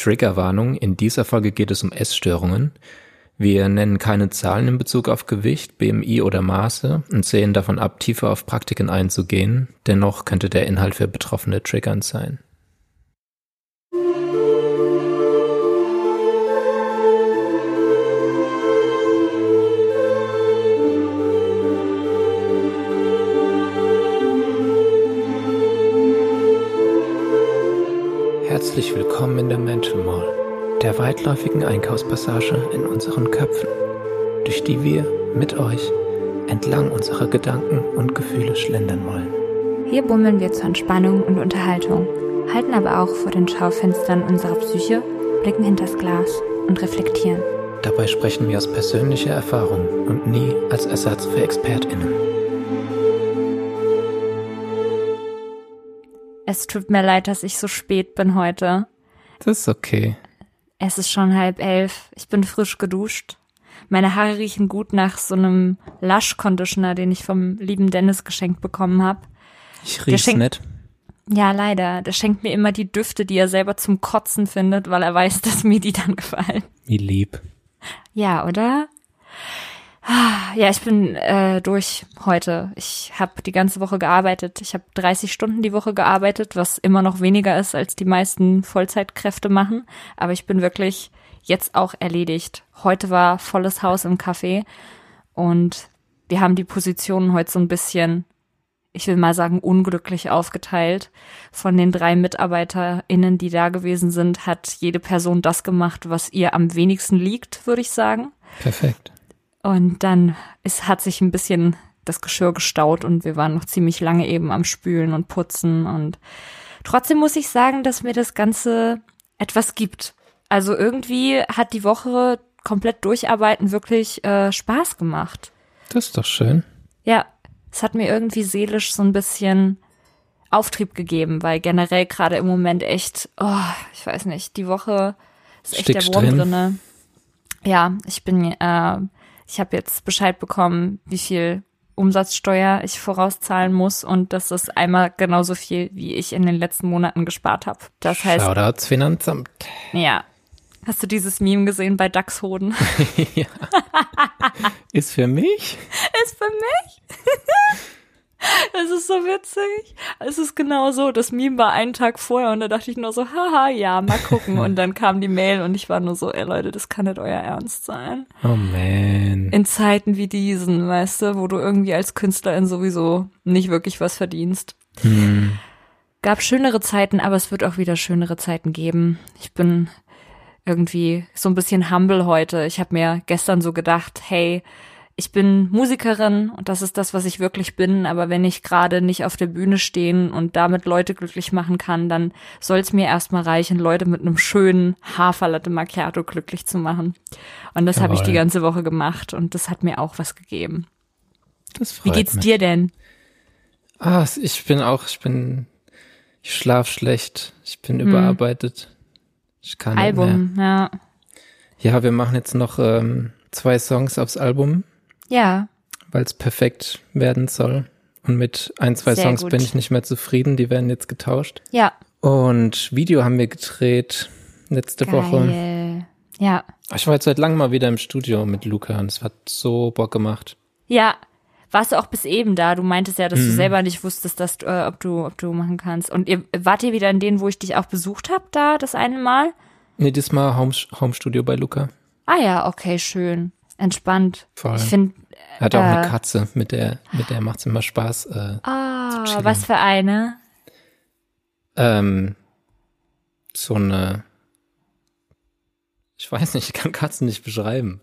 Triggerwarnung. In dieser Folge geht es um Essstörungen. Wir nennen keine Zahlen in Bezug auf Gewicht, BMI oder Maße und sehen davon ab, tiefer auf Praktiken einzugehen. Dennoch könnte der Inhalt für Betroffene triggernd sein. Herzlich willkommen in der Mental Mall, der weitläufigen Einkaufspassage in unseren Köpfen, durch die wir mit euch entlang unserer Gedanken und Gefühle schlendern wollen. Hier bummeln wir zur Entspannung und Unterhaltung, halten aber auch vor den Schaufenstern unserer Psyche, blicken hinters Glas und reflektieren. Dabei sprechen wir aus persönlicher Erfahrung und nie als Ersatz für ExpertInnen. Es tut mir leid, dass ich so spät bin heute. Das ist okay. Es ist schon halb elf. Ich bin frisch geduscht. Meine Haare riechen gut nach so einem Lush Conditioner, den ich vom lieben Dennis geschenkt bekommen habe. Ich riech's schenkt- nett. Ja, leider. Der schenkt mir immer die Düfte, die er selber zum Kotzen findet, weil er weiß, dass mir die dann gefallen. Wie lieb. Ja, oder? Ah, Ja, ich bin äh, durch heute. Ich habe die ganze Woche gearbeitet. Ich habe 30 Stunden die Woche gearbeitet, was immer noch weniger ist, als die meisten Vollzeitkräfte machen. Aber ich bin wirklich jetzt auch erledigt. Heute war volles Haus im Café und wir haben die Positionen heute so ein bisschen, ich will mal sagen, unglücklich aufgeteilt. Von den drei MitarbeiterInnen, die da gewesen sind, hat jede Person das gemacht, was ihr am wenigsten liegt, würde ich sagen. Perfekt. Und dann es hat sich ein bisschen das Geschirr gestaut und wir waren noch ziemlich lange eben am Spülen und Putzen und trotzdem muss ich sagen, dass mir das Ganze etwas gibt. Also irgendwie hat die Woche komplett durcharbeiten wirklich äh, Spaß gemacht. Das ist doch schön. Ja, es hat mir irgendwie seelisch so ein bisschen Auftrieb gegeben, weil generell gerade im Moment echt, oh, ich weiß nicht, die Woche ist echt Steckst der Wurm drin? drinne. Ja, ich bin, äh, ich habe jetzt Bescheid bekommen, wie viel Umsatzsteuer ich vorauszahlen muss und das ist einmal genauso viel, wie ich in den letzten Monaten gespart habe. Das heißt, Shoutouts Finanzamt. ja. Hast du dieses Meme gesehen bei Dachshoden? Ist für mich? ist für mich. Es ist so witzig. Es ist genau so. Das Meme war einen Tag vorher und da dachte ich nur so, haha, ja, mal gucken. Und dann kam die Mail und ich war nur so, ey Leute, das kann nicht euer Ernst sein. Oh man. In Zeiten wie diesen, weißt du, wo du irgendwie als Künstlerin sowieso nicht wirklich was verdienst. Hm. Gab schönere Zeiten, aber es wird auch wieder schönere Zeiten geben. Ich bin irgendwie so ein bisschen humble heute. Ich habe mir gestern so gedacht, hey, ich bin Musikerin und das ist das, was ich wirklich bin, aber wenn ich gerade nicht auf der Bühne stehen und damit Leute glücklich machen kann, dann soll es mir erstmal reichen, Leute mit einem schönen Haferlatte Macchiato glücklich zu machen. Und das habe ich die ganze Woche gemacht und das hat mir auch was gegeben. Wie geht's mich. dir denn? Ah, ich bin auch, ich bin, ich schlaf schlecht. Ich bin Hm. überarbeitet. Ich kann nicht mehr. Album, ja. Ja, wir machen jetzt noch ähm, zwei Songs aufs Album, Ja, weil es perfekt werden soll. Und mit ein, zwei Sehr Songs gut. bin ich nicht mehr zufrieden. Die werden jetzt getauscht. ja. Und Video haben wir gedreht letzte Woche. Geil. Ja. Ich war jetzt seit langem mal wieder im Studio mit Luca und es hat so Bock gemacht. Ja, warst du auch bis eben da? Du meintest ja, dass Mhm. du selber nicht wusstest, dass du, äh, ob du, ob du machen kannst. Und ihr wart ihr wieder in denen, wo ich dich auch besucht habe, da das eine Mal? Nee, diesmal Home, Home Studio bei Luca. Ah ja, okay, schön, entspannt. Voll. Ich finde, Er hat auch eine Äh. Katze, mit der, mit der macht's immer Spaß. Äh, ah, chillen. was für eine? ähm, so eine, ich weiß nicht, ich kann Katzen nicht beschreiben.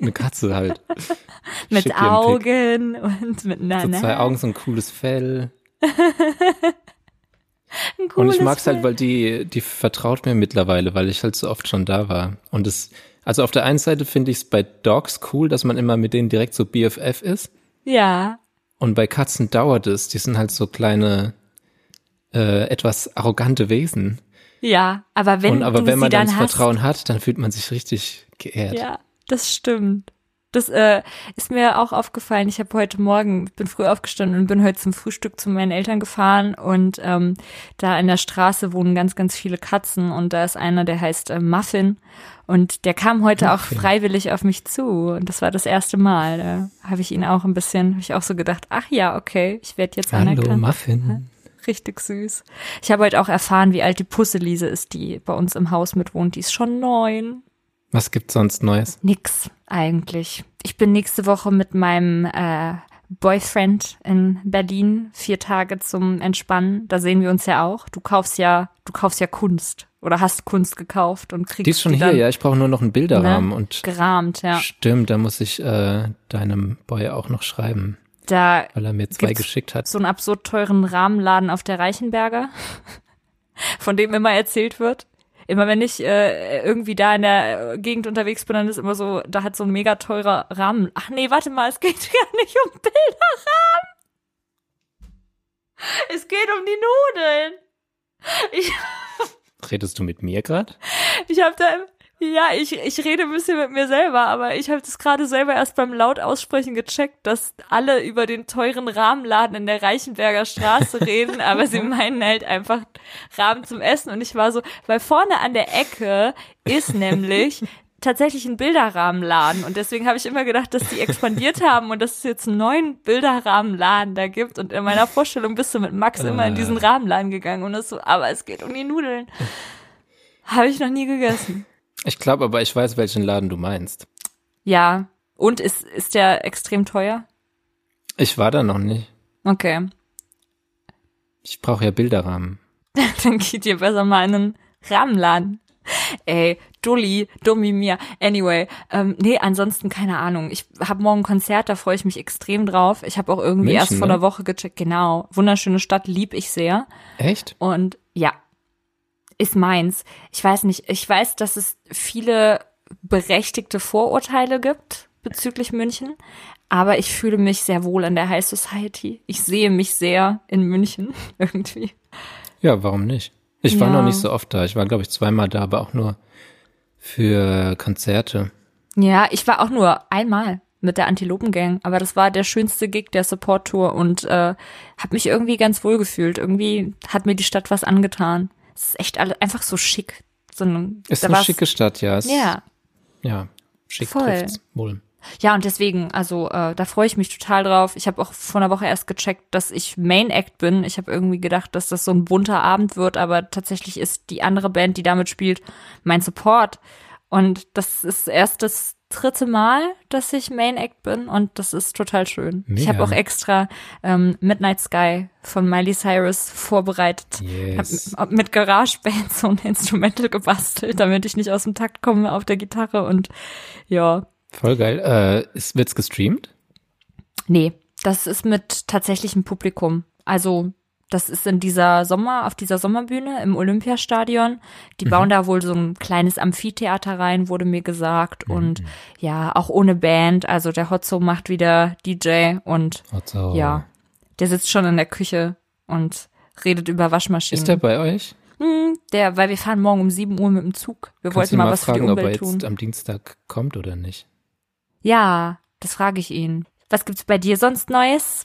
Eine Katze halt. Mit. Augen und mit einer So zwei Augen, so ein cooles Fell. Und ich mag's halt, Bild. weil die, die vertraut mir mittlerweile, weil ich halt so oft schon da war. Und es, also auf der einen Seite finde ich es bei Dogs cool, dass man immer mit denen direkt so BFF ist. Ja, Und bei Katzen dauert es. Die sind halt so kleine, äh, etwas arrogante Wesen. ja, aber wenn Und aber wenn man dann dann das Vertrauen hat, dann fühlt man sich richtig geehrt. ja, das stimmt. Das äh, ist mir auch aufgefallen. Ich habe heute Morgen, bin früh aufgestanden und bin heute zum Frühstück zu meinen Eltern gefahren und ähm, da in der Straße wohnen ganz, ganz viele Katzen und da ist einer, der heißt äh, Muffin und der kam heute Muffin. auch freiwillig auf mich zu und das war das erste Mal. Da habe ich ihn auch ein bisschen, habe ich auch so gedacht, ach ja, okay, ich werde jetzt Hallo, anerkannt. Muffin. Richtig süß. Ich habe heute auch erfahren, wie alt die Pusselise ist, die bei uns im Haus mitwohnt. Die ist schon neun. Was gibt's sonst Neues? Nix eigentlich. Ich bin nächste Woche mit meinem äh, Boyfriend in Berlin vier Tage zum Entspannen. Da sehen wir uns ja auch. Du kaufst ja, du kaufst ja Kunst oder hast Kunst gekauft und kriegst die ist schon die hier, dann, ja. Ich brauche nur noch einen Bilderrahmen ne, und gerahmt, ja. stimmt. Da muss ich äh, deinem Boy auch noch schreiben, Da weil er mir zwei geschickt hat. so einen absurd teuren Rahmenladen auf der Reichenberger, von dem immer erzählt wird. Immer wenn ich äh, irgendwie da in der Gegend unterwegs bin, dann ist immer so, da hat so ein mega teurer Rahmen. Ach nee, warte mal, es geht gar nicht um Bilderrahmen. Es geht um die Nudeln. Ich, Redest du mit mir gerade? ich habe da, ja, ich, ich rede ein bisschen mit mir selber, aber ich habe das gerade selber erst beim laut aussprechen gecheckt, dass alle über den teuren Rahmenladen in der Reichenberger Straße reden, aber sie meinen halt einfach Rahmen zum Essen. Und ich war so, weil vorne an der Ecke ist nämlich tatsächlich ein Bilderrahmenladen. Und deswegen habe ich immer gedacht, dass die expandiert haben und dass es jetzt einen neuen Bilderrahmenladen da gibt. Und in meiner Vorstellung bist du mit Max immer in diesen Rahmenladen gegangen. Und das so, aber es geht um die Nudeln. Habe ich noch nie gegessen. Ich glaube aber, ich weiß, welchen Laden du meinst. Ja. Und ist, ist der extrem teuer? Ich war da noch nicht. Okay. Ich brauche ja Bilderrahmen. Dann geht ihr besser mal in einen Rahmenladen. Ey, Dulli, dummi mir. Anyway, ähm, nee, ansonsten keine Ahnung. Ich habe morgen ein Konzert, da freue ich mich extrem drauf. Ich habe auch irgendwie München, erst vor ne? einer Woche gecheckt. Genau, wunderschöne Stadt, lieb ich sehr. Echt? Und ja, ist meins. Ich weiß nicht, ich weiß, dass es viele berechtigte Vorurteile gibt bezüglich München, aber ich fühle mich sehr wohl in der High Society. Ich sehe mich sehr in München irgendwie. Ja, warum nicht? Ich war Ja. noch nicht so oft da. Ich war, glaube ich, zweimal da, aber auch nur für Konzerte. Ja, ich war auch nur einmal mit der Antilopengang, aber das war der schönste Gig der Support Tour und äh, habe mich irgendwie ganz wohl gefühlt. Irgendwie hat mir die Stadt was angetan. Es ist echt alle, einfach so schick. So ein, Ist eine schicke Stadt, ja. Es, Ja, Ja, schick Voll. trifft's wohl. ja und deswegen, also äh, da freue ich mich total drauf. Ich habe auch vor einer Woche erst gecheckt, dass ich Main Act bin. Ich habe irgendwie gedacht, dass das so ein bunter Abend wird, aber tatsächlich ist die andere Band, die damit spielt, mein Support. Und das ist erst das dritte Mal, dass ich Main Act bin und das ist total schön. Ich Mega. habe auch extra ähm, Midnight Sky von Miley Cyrus vorbereitet. Yes. Hab mit GarageBand so ein Instrumental gebastelt, damit ich nicht aus dem Takt komme auf der Gitarre und ja, Voll geil. Äh, ist, wird's gestreamt? Nee, das ist mit tatsächlichem Publikum. Also, das ist in dieser Sommer, auf dieser Sommerbühne im Olympiastadion. Die bauen da wohl so ein kleines Amphitheater rein, wurde mir gesagt. Und ja, auch ohne Band. Also der Hotzo macht wieder DJ und Also, ja, der sitzt schon in der Küche und redet über Waschmaschinen. Ist der bei euch? Hm, der, weil wir fahren morgen um 7 Uhr mit dem Zug. Wir Kannst wollten mal mal was für die fragen, ob er Umwelt jetzt tun. am Dienstag kommt oder nicht? Ja, das frage ich ihn. Was gibt's bei dir sonst Neues?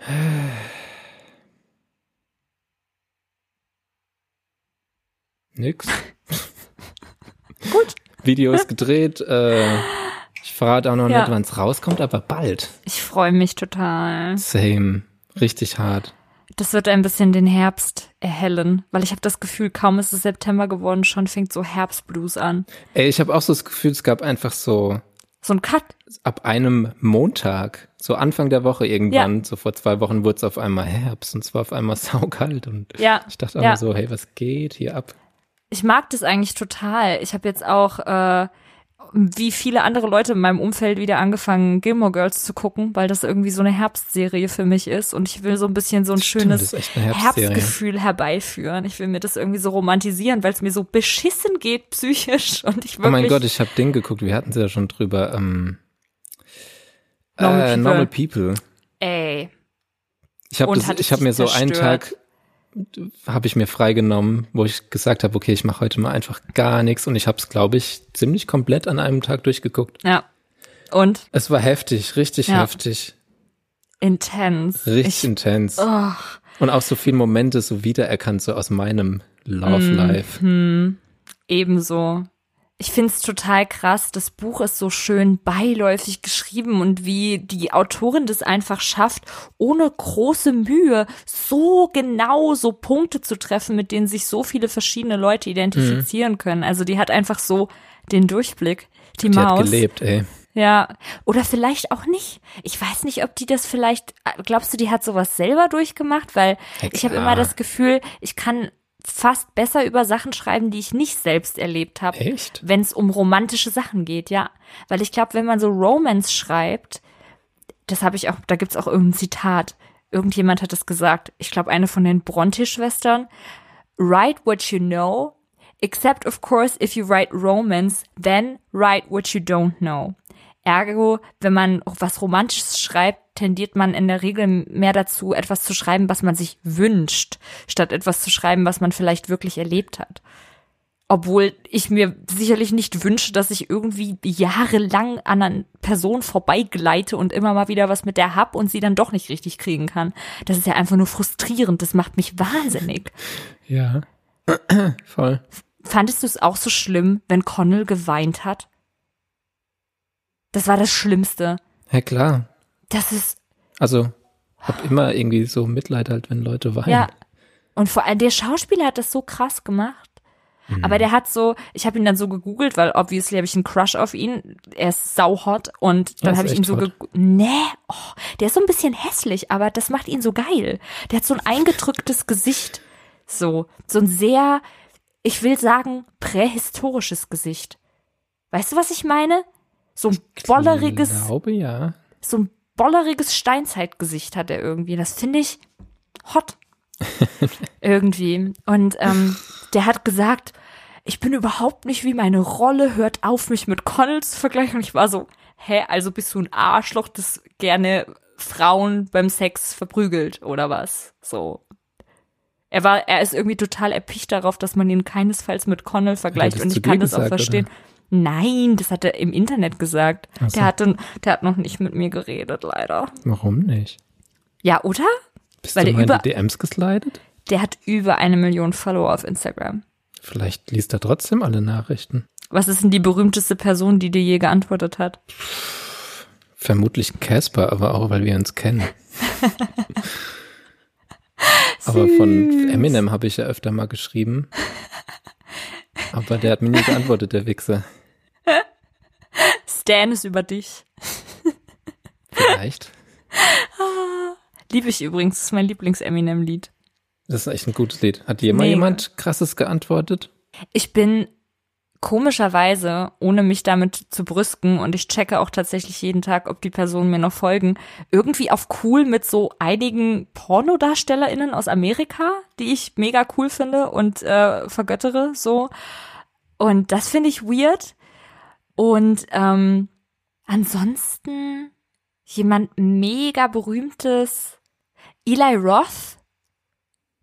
Nix. Gut. Videos gedreht. Äh, ich verrate auch noch Ja. nicht, wann es rauskommt, aber bald. Ich freue mich total. Same. Richtig hart. Das wird ein bisschen den Herbst erhellen, weil ich habe das Gefühl, kaum ist es September geworden, schon fängt so Herbstblues an. Ey, ich habe auch so das Gefühl, es gab einfach so So ein Cut. ab einem Montag, so Anfang der Woche irgendwann, so vor zwei Wochen wurde es auf einmal Herbst und zwar auf einmal saukalt und Ja. ich dachte auch ja. so, hey, was geht hier ab? Ich mag das eigentlich total. Ich habe jetzt auch, äh, wie viele andere Leute in meinem Umfeld wieder angefangen, Gilmore Girls zu gucken, weil das irgendwie so eine Herbstserie für mich ist und ich will so ein bisschen so ein schönes. Herbstgefühl herbeiführen. Ich will mir das irgendwie so romantisieren, weil es mir so beschissen geht psychisch und ich wirklich Oh mein Gott, ich habe Ding geguckt, wir hatten es ja schon drüber. Ähm, Normal äh, People. Normal People. ey, Ich habe hab mir so einen? Tag, habe ich mir freigenommen, wo ich gesagt habe, okay, ich mache heute mal einfach gar nichts und ich habe es, glaube ich, ziemlich komplett an einem Tag durchgeguckt. Ja. Und? Es war heftig, richtig ja. heftig. Intens. Richtig ich, intens. Oh. Und auch so viele Momente so wiedererkannt, so aus meinem Love Life. Mhm. Ebenso ich finde es total krass. Das Buch ist so schön beiläufig geschrieben und wie die Autorin das einfach schafft, ohne große Mühe so genau so Punkte zu treffen, mit denen sich so viele verschiedene Leute identifizieren mhm. können. Also die hat einfach so den Durchblick. Die, die Maus. Hat gelebt, ey. Ja, oder vielleicht auch nicht. Ich weiß nicht, ob die das vielleicht, glaubst du, die hat sowas selber durchgemacht? Weil ja, ich habe immer das Gefühl, ich kann fast besser über Sachen schreiben, die ich nicht selbst erlebt habe. Echt? Wenn es um romantische Sachen geht, ja. Weil ich glaube, wenn man so Romance schreibt, das habe ich auch, da gibt's auch irgendein Zitat. Irgendjemand hat es gesagt. Ich glaube, eine von den Bronte-Schwestern. Write what you know, except of course if you write romance, then write what you don't know. Ergo, wenn man was Romantisches schreibt, tendiert man in der Regel mehr dazu, etwas zu schreiben, was man sich wünscht, statt etwas zu schreiben, was man vielleicht wirklich erlebt hat. Obwohl ich mir sicherlich nicht wünsche, dass ich irgendwie jahrelang an einer Person vorbeigleite und immer mal wieder was mit der hab und sie dann doch nicht richtig kriegen kann. Das ist ja einfach nur frustrierend. Das macht mich wahnsinnig. Ja. Voll. Fandest du es auch so schlimm, wenn Connell geweint hat? Das war das Schlimmste. Ja, klar. Das ist. Also, hab immer irgendwie so Mitleid halt, wenn Leute weinen. Ja. Und vor allem der Schauspieler hat das so krass gemacht. Mhm. Aber der hat so, ich habe ihn dann so gegoogelt, weil obviously habe ich einen Crush auf ihn. Er ist sauhot und dann habe ich ihn so gegoogelt. Nee, oh, der ist so ein bisschen hässlich, aber das macht ihn so geil. Der hat so ein eingedrücktes Gesicht. So, so ein sehr, ich will sagen, prähistorisches Gesicht. Weißt du, was ich meine? So ein bolleriges. Ich glaube, ja. So ein bolleriges Steinzeitgesicht hat er irgendwie. Das finde ich hot. irgendwie. Und ähm, der hat gesagt, ich bin überhaupt nicht wie meine Rolle, hört auf, mich mit Connell zu vergleichen. Und ich war so, hä, also bist du ein Arschloch, das gerne Frauen beim Sex verprügelt oder was? So. Er war, er ist irgendwie total erpicht darauf, dass man ihn keinesfalls mit Connell vergleicht. Und ich kann das auch verstehen. Oder? Nein, das hat er im Internet gesagt. So. Der, hatte, der hat noch nicht mit mir geredet, leider. Warum nicht? Ja, oder? Bist Weil du mal über, in die DMs geslidet? Der hat über eine Million Follower auf Instagram. Vielleicht liest er trotzdem alle Nachrichten. Was ist denn die berühmteste Person, die dir je geantwortet hat? Vermutlich Casper, aber auch, weil wir uns kennen. aber von Eminem habe ich ja öfter mal geschrieben. Aber der hat mir nie geantwortet, der Wichser. Ist über dich. Vielleicht. Liebe ich übrigens, das ist mein Lieblings-Eminem-Lied. Das ist echt ein gutes Lied. Hat dir mal jemand krasses geantwortet? Ich bin komischerweise, ohne mich damit zu brüsken, und ich checke auch tatsächlich jeden Tag, ob die Personen mir noch folgen, irgendwie auf cool mit so einigen PornodarstellerInnen aus Amerika, die ich mega cool finde und äh, vergöttere so. Und das finde ich weird. Und ähm, ansonsten jemand mega berühmtes, Eli Roth,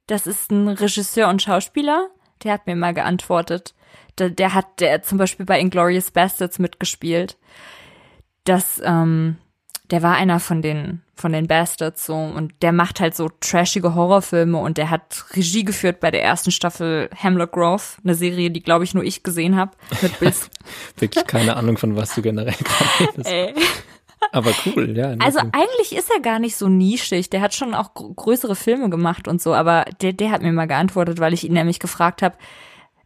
das ist ein Regisseur und Schauspieler, der hat mir mal geantwortet. Der, der hat der zum Beispiel bei Inglorious Bastards mitgespielt. Das, ähm, der war einer von den von den Bastards so und der macht halt so trashige Horrorfilme und der hat Regie geführt bei der ersten Staffel Hemlock Grove, eine Serie, die glaube ich nur ich gesehen habe mit Bills. Wirklich keine Ahnung von was du generell gerade. Aber cool, ja. Also eigentlich ist er gar nicht so nischig. Der hat schon auch größere Filme gemacht und so, aber der, der hat mir mal geantwortet, weil ich ihn nämlich gefragt habe,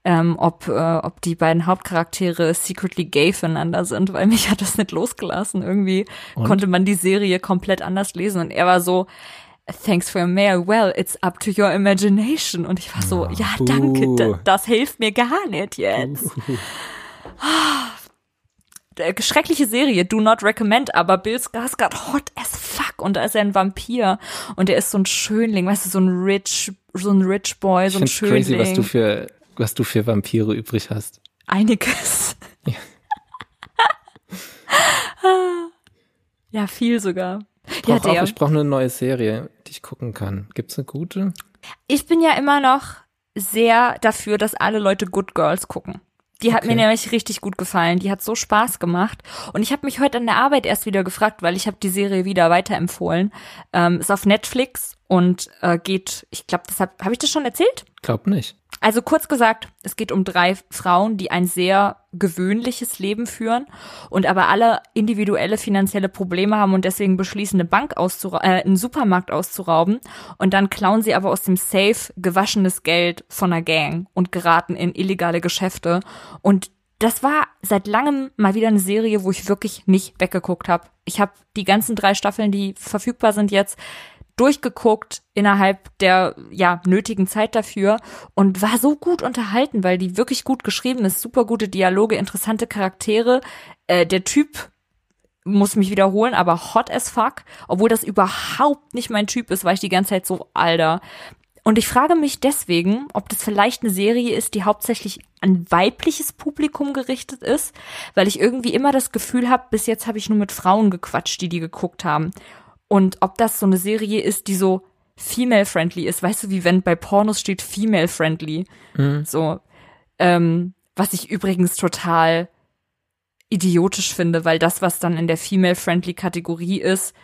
ähm, ob, äh, ob die beiden Hauptcharaktere secretly gay füreinander sind, weil mich hat das nicht losgelassen. Irgendwie und? konnte man die Serie komplett anders lesen und er war so, Thanks for your mail. Well, it's up to your imagination. Und ich war so, ja, danke, uh. das hilft mir gar nicht jetzt. Uh. Schreckliche Serie, do not recommend, aber Bill Skarsgård hot as fuck und da ist er ein Vampir und er ist so ein Schönling, weißt du, so ein rich, so ein rich boy, so ein Schönling. crazy, was du für was du für Vampire übrig hast. Einiges. Ja, ja viel sogar. Ich, ja, auch, ich brauche eine neue Serie, die ich gucken kann. Gibt's eine gute? Ich bin ja immer noch sehr dafür, dass alle Leute Good Girls gucken. Die hat Okay. mir nämlich richtig gut gefallen. Die hat so Spaß gemacht. Und ich habe mich heute an der Arbeit erst wieder gefragt, weil ich habe die Serie wieder weiterempfohlen. Ähm, ist auf Netflix und äh, geht, ich glaube, das habe hab ich das schon erzählt? Glaub nicht. Also kurz gesagt, es geht um drei Frauen, die ein sehr gewöhnliches Leben führen und aber alle individuelle finanzielle Probleme haben und deswegen beschließen, eine Bank auszurauben, äh, einen Supermarkt auszurauben und dann klauen sie aber aus dem Safe gewaschenes Geld von einer Gang und geraten in illegale Geschäfte und das war seit langem mal wieder eine Serie, wo ich wirklich nicht weggeguckt habe. Ich habe die ganzen drei Staffeln, die verfügbar sind jetzt, durchgeguckt innerhalb der ja nötigen Zeit dafür und war so gut unterhalten, weil die wirklich gut geschrieben ist, super gute Dialoge, interessante Charaktere. Äh, der Typ muss mich wiederholen, aber hot as fuck, obwohl das überhaupt nicht mein Typ ist, war ich die ganze Zeit so alter. Und ich frage mich deswegen, ob das vielleicht eine Serie ist, die hauptsächlich an weibliches Publikum gerichtet ist, weil ich irgendwie immer das Gefühl habe, bis jetzt habe ich nur mit Frauen gequatscht, die die geguckt haben. Und ob das so eine Serie ist, die so female-friendly ist. Weißt du, wie wenn bei Pornos steht female-friendly. So, ähm, was ich übrigens total idiotisch finde, weil das, was dann in der female-friendly Kategorie ist,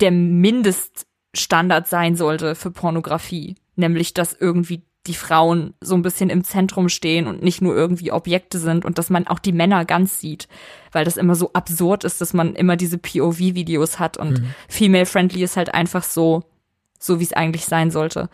der Mindeststandard sein sollte für Pornografie. Nämlich, dass irgendwie die Frauen so ein bisschen im Zentrum stehen und nicht nur irgendwie Objekte sind und dass man auch die Männer ganz sieht, weil das immer so absurd ist, dass man immer diese POV-Videos hat und female-friendly ist halt einfach so, so wie es eigentlich sein sollte.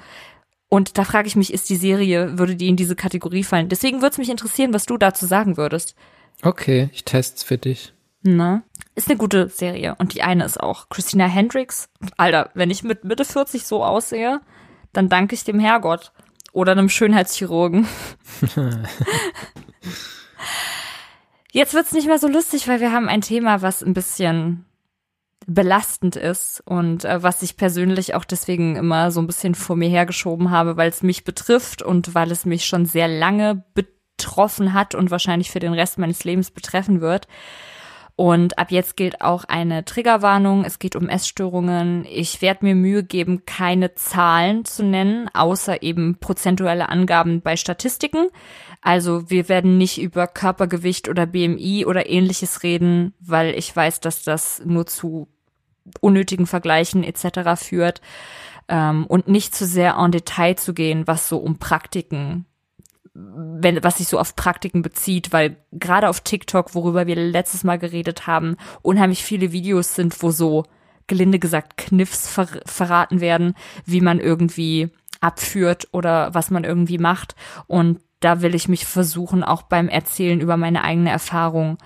Und da frage ich mich, ist die Serie, würde die in diese Kategorie fallen? Deswegen würde es mich interessieren, was du dazu sagen würdest. Okay, ich test's für dich. Na? Ist eine gute Serie. Und die eine ist auch Christina Hendricks. Alter, wenn ich mit Mitte 40 so aussehe, dann danke ich dem Herrgott. Oder einem Schönheitschirurgen. Jetzt wird's nicht mehr so lustig, weil wir haben ein Thema, was ein bisschen belastend ist und äh, was ich persönlich auch deswegen immer so ein bisschen vor mir hergeschoben habe, weil es mich betrifft und weil es mich schon sehr lange betroffen hat und wahrscheinlich für den Rest meines Lebens betreffen wird. Und ab jetzt gilt auch eine Triggerwarnung. Es geht um Essstörungen. Ich werde mir Mühe geben, keine Zahlen zu nennen, außer eben prozentuelle Angaben bei Statistiken. Also wir werden nicht über Körpergewicht oder BMI oder ähnliches reden, weil ich weiß, dass das nur zu unnötigen Vergleichen etc. führt. Ähm, und nicht zu sehr en Detail zu gehen, was so um Praktiken wenn, was sich so auf Praktiken bezieht, weil gerade auf TikTok, worüber wir letztes Mal geredet haben, unheimlich viele Videos sind, wo so gelinde gesagt Kniffs ver verraten werden, wie man irgendwie abführt oder was man irgendwie macht. Und da will ich mich versuchen, auch beim Erzählen über meine eigene Erfahrung,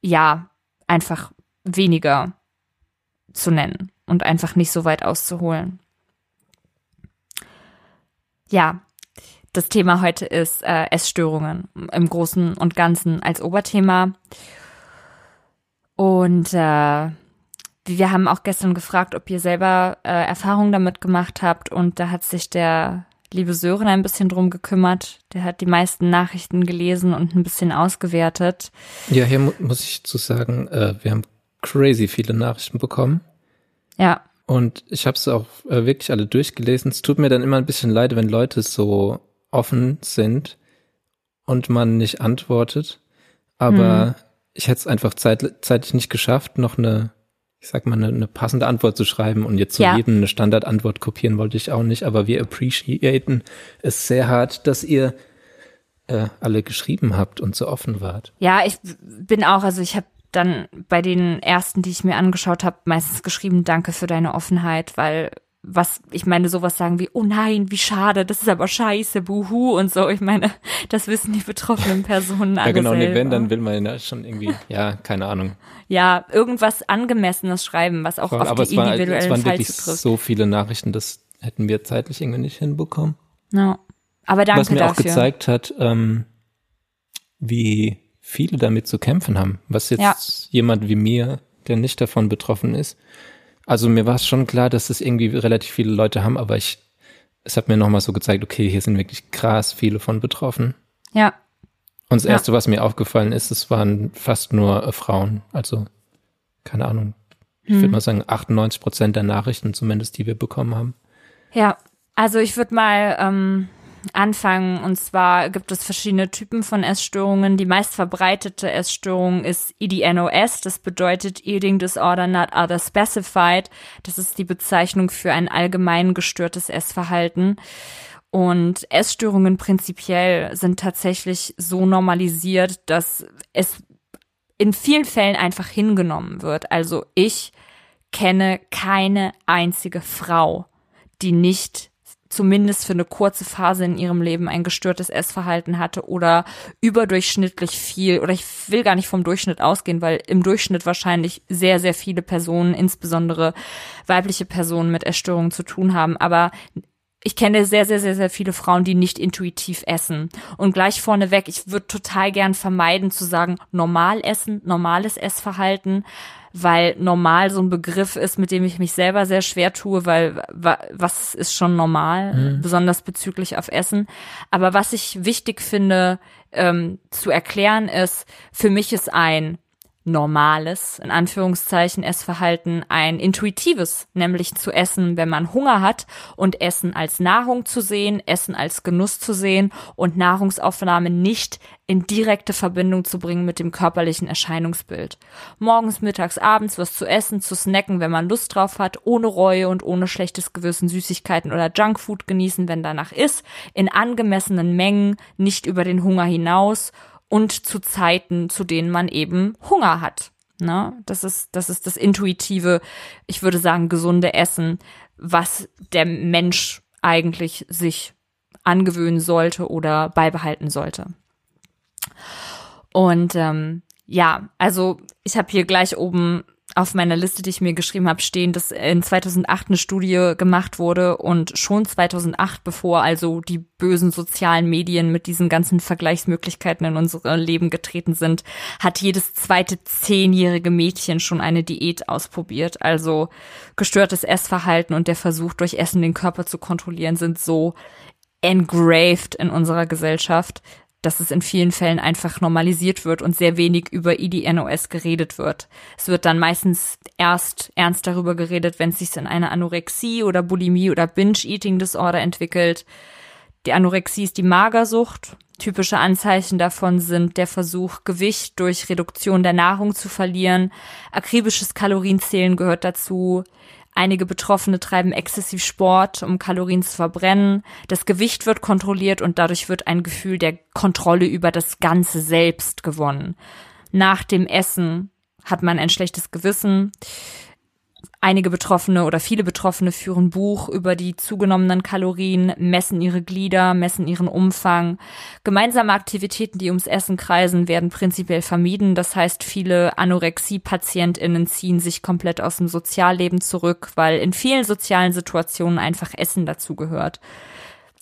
ja, einfach weniger zu nennen und einfach nicht so weit auszuholen. Ja, das Thema heute ist äh, Essstörungen im Großen und Ganzen als Oberthema. Und äh, wir haben auch gestern gefragt, ob ihr selber äh, Erfahrungen damit gemacht habt. Und da hat sich der liebe Sören ein bisschen drum gekümmert. Der hat die meisten Nachrichten gelesen und ein bisschen ausgewertet. Ja, hier mu muss ich zu sagen, äh, wir haben crazy viele Nachrichten bekommen. Ja, Und ich habe es auch äh, wirklich alle durchgelesen. Es tut mir dann immer ein bisschen leid, wenn Leute so offen sind und man nicht antwortet. Aber ich hätte es einfach zeit, zeitlich nicht geschafft, noch eine, ich sag mal, eine, eine passende Antwort zu schreiben. Und jetzt zu Ja. jedem eine Standardantwort kopieren wollte ich auch nicht. Aber wir appreciaten es sehr hart, dass ihr äh, alle geschrieben habt und so offen wart. Ja, ich bin auch, also ich habe dann bei den ersten, die ich mir angeschaut habe, meistens geschrieben, danke für deine Offenheit, weil was, ich meine, sowas sagen wie, oh nein, wie schade, das ist aber scheiße, buhu und so. Ich meine, das wissen die betroffenen Personen alle Ja, genau, nee, selber. wenn, dann will man ja schon irgendwie, ja, keine Ahnung. Ja, irgendwas Angemessenes schreiben, was auch Voll, auf aber die es, war, es individuellen waren Fall wirklich zutrifft. so viele Nachrichten, das hätten wir zeitlich irgendwie nicht hinbekommen. Ja. Aber danke Was mir auch dafür. gezeigt hat, ähm, wie viele damit zu kämpfen haben. Was jetzt Ja. jemand wie mir, der nicht davon betroffen ist. Also mir war es schon klar, dass es irgendwie relativ viele Leute haben, aber ich, es hat mir nochmal so gezeigt, okay, hier sind wirklich krass viele von betroffen. ja, Und das Ja. erste, was mir aufgefallen ist, es waren fast nur äh, Frauen. Also, keine Ahnung. Ich Hm. würde mal sagen, 98 Prozent der Nachrichten zumindest, die wir bekommen haben. ja. Also ich würde mal ähm, anfangen. Und zwar gibt es verschiedene Typen von Essstörungen. Die meist verbreitete Essstörung ist EDNOS. Das bedeutet Eating Disorder Not Other Specified. Das ist die Bezeichnung für ein allgemein gestörtes Essverhalten. Und Essstörungen prinzipiell sind tatsächlich so normalisiert, dass es in vielen Fällen einfach hingenommen wird. Also ich kenne keine einzige Frau, die nicht zumindest für eine kurze Phase in ihrem Leben ein gestörtes Essverhalten hatte oder überdurchschnittlich viel, oder ich will gar nicht vom Durchschnitt ausgehen, weil im Durchschnitt wahrscheinlich sehr, sehr viele Personen, insbesondere weibliche Personen mit Essstörungen zu tun haben, aber ich kenne sehr, sehr, sehr, sehr viele Frauen, die nicht intuitiv essen. Und gleich vorneweg, ich würde total gern vermeiden zu sagen, normal essen, normales Essverhalten, weil normal so ein Begriff ist, mit dem ich mich selber sehr schwer tue, weil was ist schon normal, mhm. besonders bezüglich auf Essen. Aber was ich wichtig finde ähm, zu erklären ist, für mich ist ein normales, in Anführungszeichen, Essverhalten ein intuitives, nämlich zu essen, wenn man Hunger hat und Essen als Nahrung zu sehen, Essen als Genuss zu sehen und Nahrungsaufnahme nicht in direkte Verbindung zu bringen mit dem körperlichen Erscheinungsbild. Morgens, mittags, abends was zu essen, zu snacken, wenn man Lust drauf hat, ohne Reue und ohne schlechtes Gewissen Süßigkeiten oder Junkfood genießen, wenn danach ist, in angemessenen Mengen, nicht über den Hunger hinaus und zu Zeiten, zu denen man eben Hunger hat. Ne? Das ist, das ist das intuitive, ich würde sagen, gesunde Essen, was der Mensch eigentlich sich angewöhnen sollte oder beibehalten sollte. Und ähm, ja, also ich habe hier gleich oben auf meiner Liste, die ich mir geschrieben habe, stehen, dass in 2008 eine Studie gemacht wurde und schon 2008, bevor also die bösen sozialen Medien mit diesen ganzen Vergleichsmöglichkeiten in unser Leben getreten sind, hat jedes zweite zehnjährige Mädchen schon eine Diät ausprobiert. Also gestörtes Essverhalten und der Versuch, durch Essen den Körper zu kontrollieren, sind so engraved in unserer Gesellschaft, dass es in vielen Fällen einfach normalisiert wird und sehr wenig über IDNOS geredet wird. Es wird dann meistens erst ernst darüber geredet, wenn es sich in eine Anorexie oder Bulimie oder Binge-Eating-Disorder entwickelt. Die Anorexie ist die Magersucht. Typische Anzeichen davon sind der Versuch, Gewicht durch Reduktion der Nahrung zu verlieren. Akribisches Kalorienzählen gehört dazu. Einige Betroffene treiben exzessiv Sport, um Kalorien zu verbrennen. Das Gewicht wird kontrolliert und dadurch wird ein Gefühl der Kontrolle über das ganze Selbst gewonnen. Nach dem Essen hat man ein schlechtes Gewissen. Einige Betroffene oder viele Betroffene führen Buch über die zugenommenen Kalorien, messen ihre Glieder, messen ihren Umfang. Gemeinsame Aktivitäten, die ums Essen kreisen, werden prinzipiell vermieden. Das heißt, viele Anorexie-PatientInnen ziehen sich komplett aus dem Sozialleben zurück, weil in vielen sozialen Situationen einfach Essen dazugehört.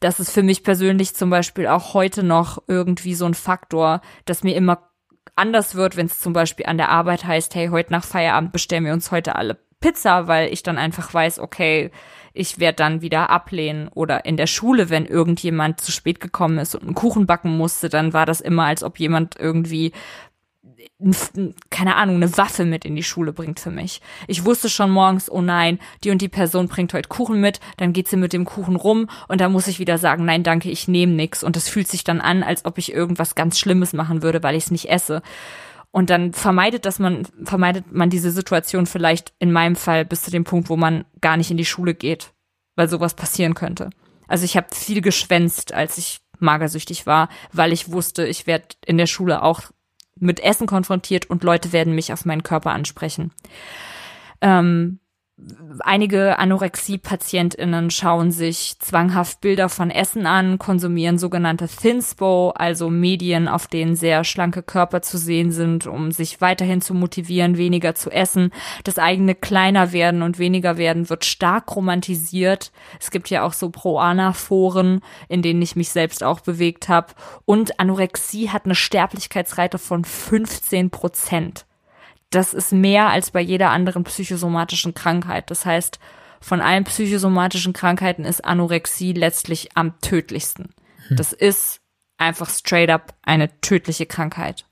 Das ist für mich persönlich zum Beispiel auch heute noch irgendwie so ein Faktor, dass mir immer anders wird, wenn es zum Beispiel an der Arbeit heißt, hey, heute nach Feierabend bestellen wir uns heute alle Pizza, weil ich dann einfach weiß, okay, ich werde dann wieder ablehnen. Oder in der Schule, wenn irgendjemand zu spät gekommen ist und einen Kuchen backen musste, dann war das immer, als ob jemand irgendwie keine Ahnung, eine Waffe mit in die Schule bringt für mich. Ich wusste schon morgens, oh nein, die und die Person bringt heute Kuchen mit, dann geht sie mit dem Kuchen rum und da muss ich wieder sagen, nein, danke, ich nehme nix. Und das fühlt sich dann an, als ob ich irgendwas ganz Schlimmes machen würde, weil ich es nicht esse. Und dann vermeidet, dass man, vermeidet man diese Situation vielleicht in meinem Fall bis zu dem Punkt, wo man gar nicht in die Schule geht, weil sowas passieren könnte. Also ich habe viel geschwänzt, als ich magersüchtig war, weil ich wusste, ich werde in der Schule auch mit Essen konfrontiert und Leute werden mich auf meinen Körper ansprechen. Ähm, Einige Anorexie-PatientInnen schauen sich zwanghaft Bilder von Essen an, konsumieren sogenannte Thinspo, also Medien, auf denen sehr schlanke Körper zu sehen sind, um sich weiterhin zu motivieren, weniger zu essen. Das eigene kleiner werden und weniger werden wird stark romantisiert. Es gibt ja auch so Pro-Ana-Foren, in denen ich mich selbst auch bewegt habe. Und Anorexie hat eine Sterblichkeitsrate von 15 Prozent das ist mehr als bei jeder anderen psychosomatischen Krankheit. Das heißt, von allen psychosomatischen Krankheiten ist Anorexie letztlich am tödlichsten. Hm. Das ist einfach straight up eine tödliche Krankheit.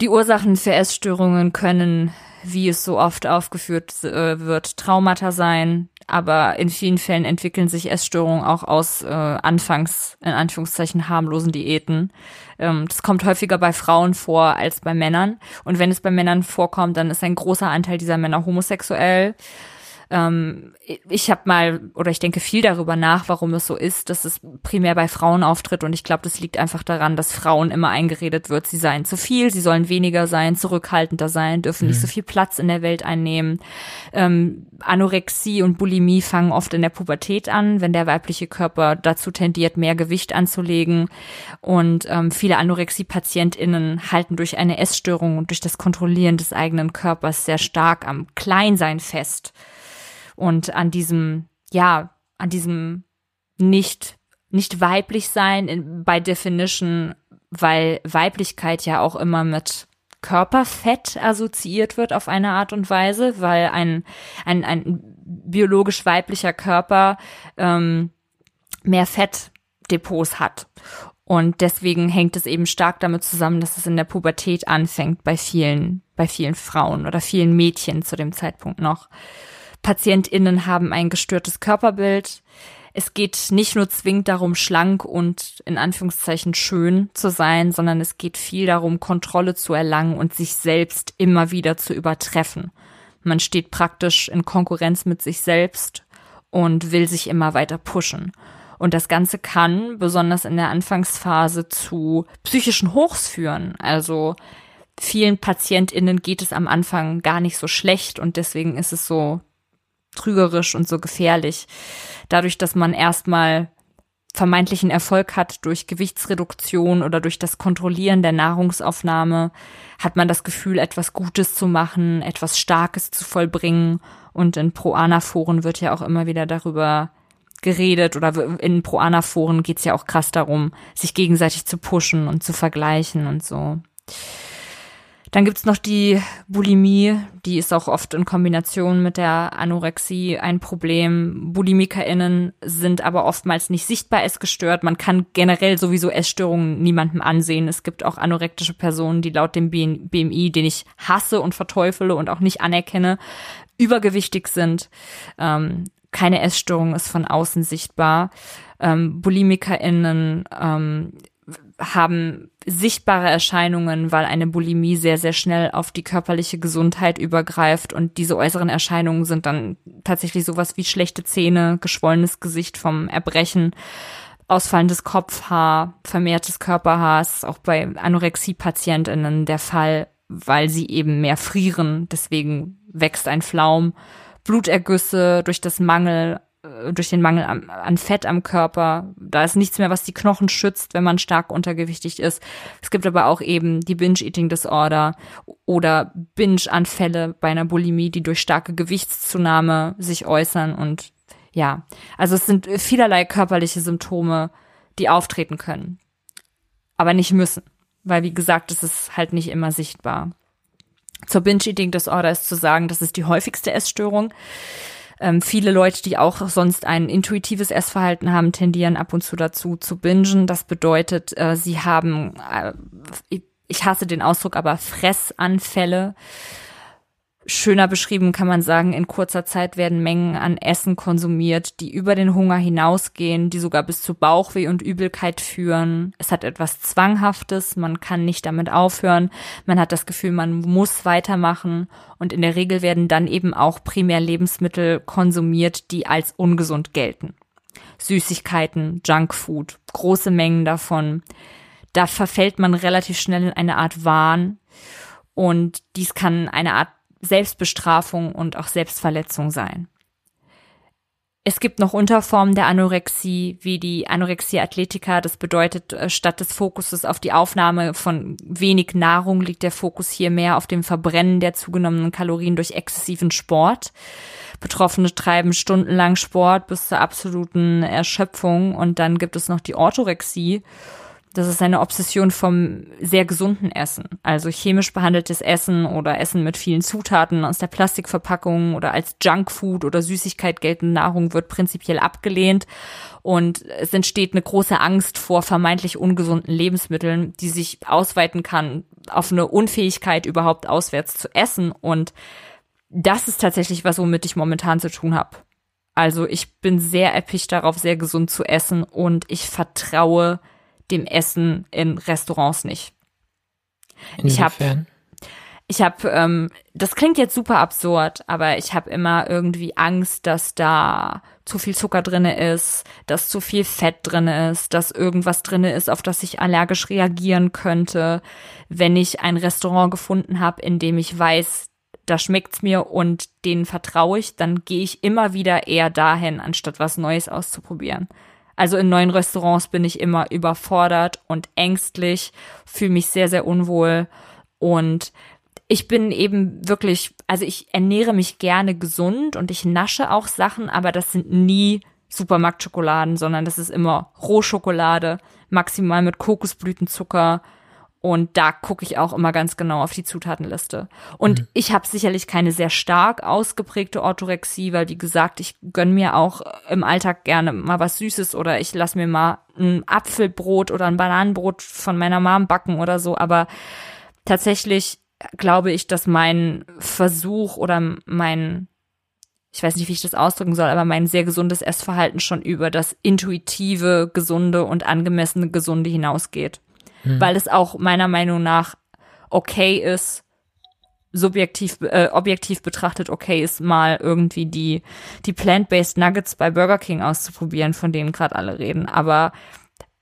Die Ursachen für Essstörungen können wie es so oft aufgeführt äh, wird, Traumata sein, aber in vielen Fällen entwickeln sich Essstörungen auch aus äh, anfangs in Anführungszeichen harmlosen Diäten. Ähm, das kommt häufiger bei Frauen vor als bei Männern. Und wenn es bei Männern vorkommt, dann ist ein großer Anteil dieser Männer homosexuell. Ähm, ich habe mal oder ich denke viel darüber nach, warum es so ist, dass es primär bei Frauen auftritt und ich glaube, das liegt einfach daran, dass Frauen immer eingeredet wird, sie seien zu viel, sie sollen weniger sein, zurückhaltender sein, dürfen mhm. nicht so viel Platz in der Welt einnehmen. Ähm, Anorexie und Bulimie fangen oft in der Pubertät an, wenn der weibliche Körper dazu tendiert, mehr Gewicht anzulegen und ähm, viele Anorexie-PatientInnen halten durch eine Essstörung und durch das Kontrollieren des eigenen Körpers sehr stark am Kleinsein fest und an diesem, ja, an diesem nicht, nicht weiblich sein in, by definition, weil Weiblichkeit ja auch immer mit Körperfett assoziiert wird auf eine Art und Weise, weil ein, ein, ein biologisch weiblicher Körper ähm, mehr Fettdepots hat. Und deswegen hängt es eben stark damit zusammen, dass es in der Pubertät anfängt bei vielen, bei vielen Frauen oder vielen Mädchen zu dem Zeitpunkt noch. PatientInnen haben ein gestörtes Körperbild. Es geht nicht nur zwingend darum, schlank und in Anführungszeichen schön zu sein, sondern es geht viel darum, Kontrolle zu erlangen und sich selbst immer wieder zu übertreffen. Man steht praktisch in Konkurrenz mit sich selbst und will sich immer weiter pushen. Und das Ganze kann, besonders in der Anfangsphase, zu psychischen Hochs führen. Also vielen PatientInnen geht es am Anfang gar nicht so schlecht und deswegen ist es so trügerisch und so gefährlich. Dadurch, dass man erstmal vermeintlichen Erfolg hat durch Gewichtsreduktion oder durch das Kontrollieren der Nahrungsaufnahme, hat man das Gefühl, etwas Gutes zu machen, etwas Starkes zu vollbringen. Und in Pro-Ana-Foren wird ja auch immer wieder darüber geredet oder in Pro-Ana-Foren geht es ja auch krass darum, sich gegenseitig zu pushen und zu vergleichen und so. Dann gibt's noch die Bulimie, die ist auch oft in Kombination mit der Anorexie ein Problem. BulimikerInnen sind aber oftmals nicht sichtbar essgestört. Man kann generell sowieso Essstörungen niemandem ansehen. Es gibt auch anorektische Personen, die laut dem BMI, den ich hasse und verteufele und auch nicht anerkenne, übergewichtig sind. Ähm, keine Essstörung ist von außen sichtbar. Ähm, BulimikerInnen ähm, haben sichtbare Erscheinungen, weil eine Bulimie sehr, sehr schnell auf die körperliche Gesundheit übergreift. Und diese äußeren Erscheinungen sind dann tatsächlich sowas wie schlechte Zähne, geschwollenes Gesicht vom Erbrechen, ausfallendes Kopfhaar, vermehrtes Körperhaar, ist auch bei Anorexie-PatientInnen der Fall, weil sie eben mehr frieren, deswegen wächst ein Flaum, Blutergüsse durch das Mangel durch den Mangel an, an, Fett am Körper. Da ist nichts mehr, was die Knochen schützt, wenn man stark untergewichtig ist. Es gibt aber auch eben die Binge-Eating-Disorder oder Binge-Anfälle bei einer Bulimie, die durch starke Gewichtszunahme sich äußern. Und ja, also es sind vielerlei körperliche Symptome, die auftreten können, aber nicht müssen. Weil, wie gesagt, es ist halt nicht immer sichtbar. Zur Binge-Eating-Disorder ist zu sagen, das ist die häufigste Essstörung. Ähm, viele Leute, die auch sonst ein intuitives Essverhalten haben, tendieren ab und zu dazu zu bingen. Das bedeutet, äh, sie haben, äh, ich hasse den Ausdruck, aber Fressanfälle Schöner beschrieben kann man sagen, in kurzer Zeit werden Mengen an Essen konsumiert, die über den Hunger hinausgehen, die sogar bis zu Bauchweh und Übelkeit führen. Es hat etwas Zwanghaftes, man kann nicht damit aufhören, man hat das Gefühl, man muss weitermachen und in der Regel werden dann eben auch primär Lebensmittel konsumiert, die als ungesund gelten. Süßigkeiten, Junkfood, große Mengen davon. Da verfällt man relativ schnell in eine Art Wahn und dies kann eine Art Selbstbestrafung und auch Selbstverletzung sein. Es gibt noch Unterformen der Anorexie, wie die Anorexie athletica. Das bedeutet, äh, statt des Fokuses auf die Aufnahme von wenig Nahrung liegt der Fokus hier mehr auf dem Verbrennen der zugenommenen Kalorien durch exzessiven Sport. Betroffene treiben stundenlang Sport bis zur absoluten Erschöpfung. Und dann gibt es noch die Orthorexie. Das ist eine Obsession vom sehr gesunden Essen. Also chemisch behandeltes Essen oder Essen mit vielen Zutaten aus der Plastikverpackung oder als Junkfood oder Süßigkeit geltende Nahrung wird prinzipiell abgelehnt. Und es entsteht eine große Angst vor vermeintlich ungesunden Lebensmitteln, die sich ausweiten kann auf eine Unfähigkeit überhaupt auswärts zu essen. Und das ist tatsächlich was, womit ich momentan zu tun habe. Also ich bin sehr erpicht darauf, sehr gesund zu essen und ich vertraue dem Essen in Restaurants nicht. Ich habe Inwiefern? ich habe, ähm, das klingt jetzt super absurd, aber ich habe immer irgendwie Angst, dass da zu viel Zucker drinne ist, dass zu viel Fett drinne ist, dass irgendwas drinne ist, auf das ich allergisch reagieren könnte, wenn ich ein Restaurant gefunden habe, in dem ich weiß, da schmeckt's mir und denen vertraue ich, dann gehe ich immer wieder eher dahin, anstatt was Neues auszuprobieren. Also in neuen Restaurants bin ich immer überfordert und ängstlich, fühle mich sehr, sehr unwohl und ich bin eben wirklich, also ich ernähre mich gerne gesund und ich nasche auch Sachen, aber das sind nie Supermarktschokoladen, sondern das ist immer Rohschokolade, maximal mit Kokosblütenzucker. Und da gucke ich auch immer ganz genau auf die Zutatenliste. Und Mhm. ich habe sicherlich keine sehr stark ausgeprägte Orthorexie, weil wie gesagt, ich gönn mir auch im Alltag gerne mal was Süßes oder ich lass mir mal ein Apfelbrot oder ein Bananenbrot von meiner Mom backen oder so. Aber tatsächlich glaube ich, dass mein Versuch oder mein, ich weiß nicht, wie ich das ausdrücken soll, aber mein sehr gesundes Essverhalten schon über das intuitive, gesunde und angemessene Gesunde hinausgeht. Weil es auch meiner Meinung nach okay ist, subjektiv, äh, objektiv betrachtet okay ist, mal irgendwie die, die plant-based Nuggets bei Burger King auszuprobieren, von denen gerade alle reden. Aber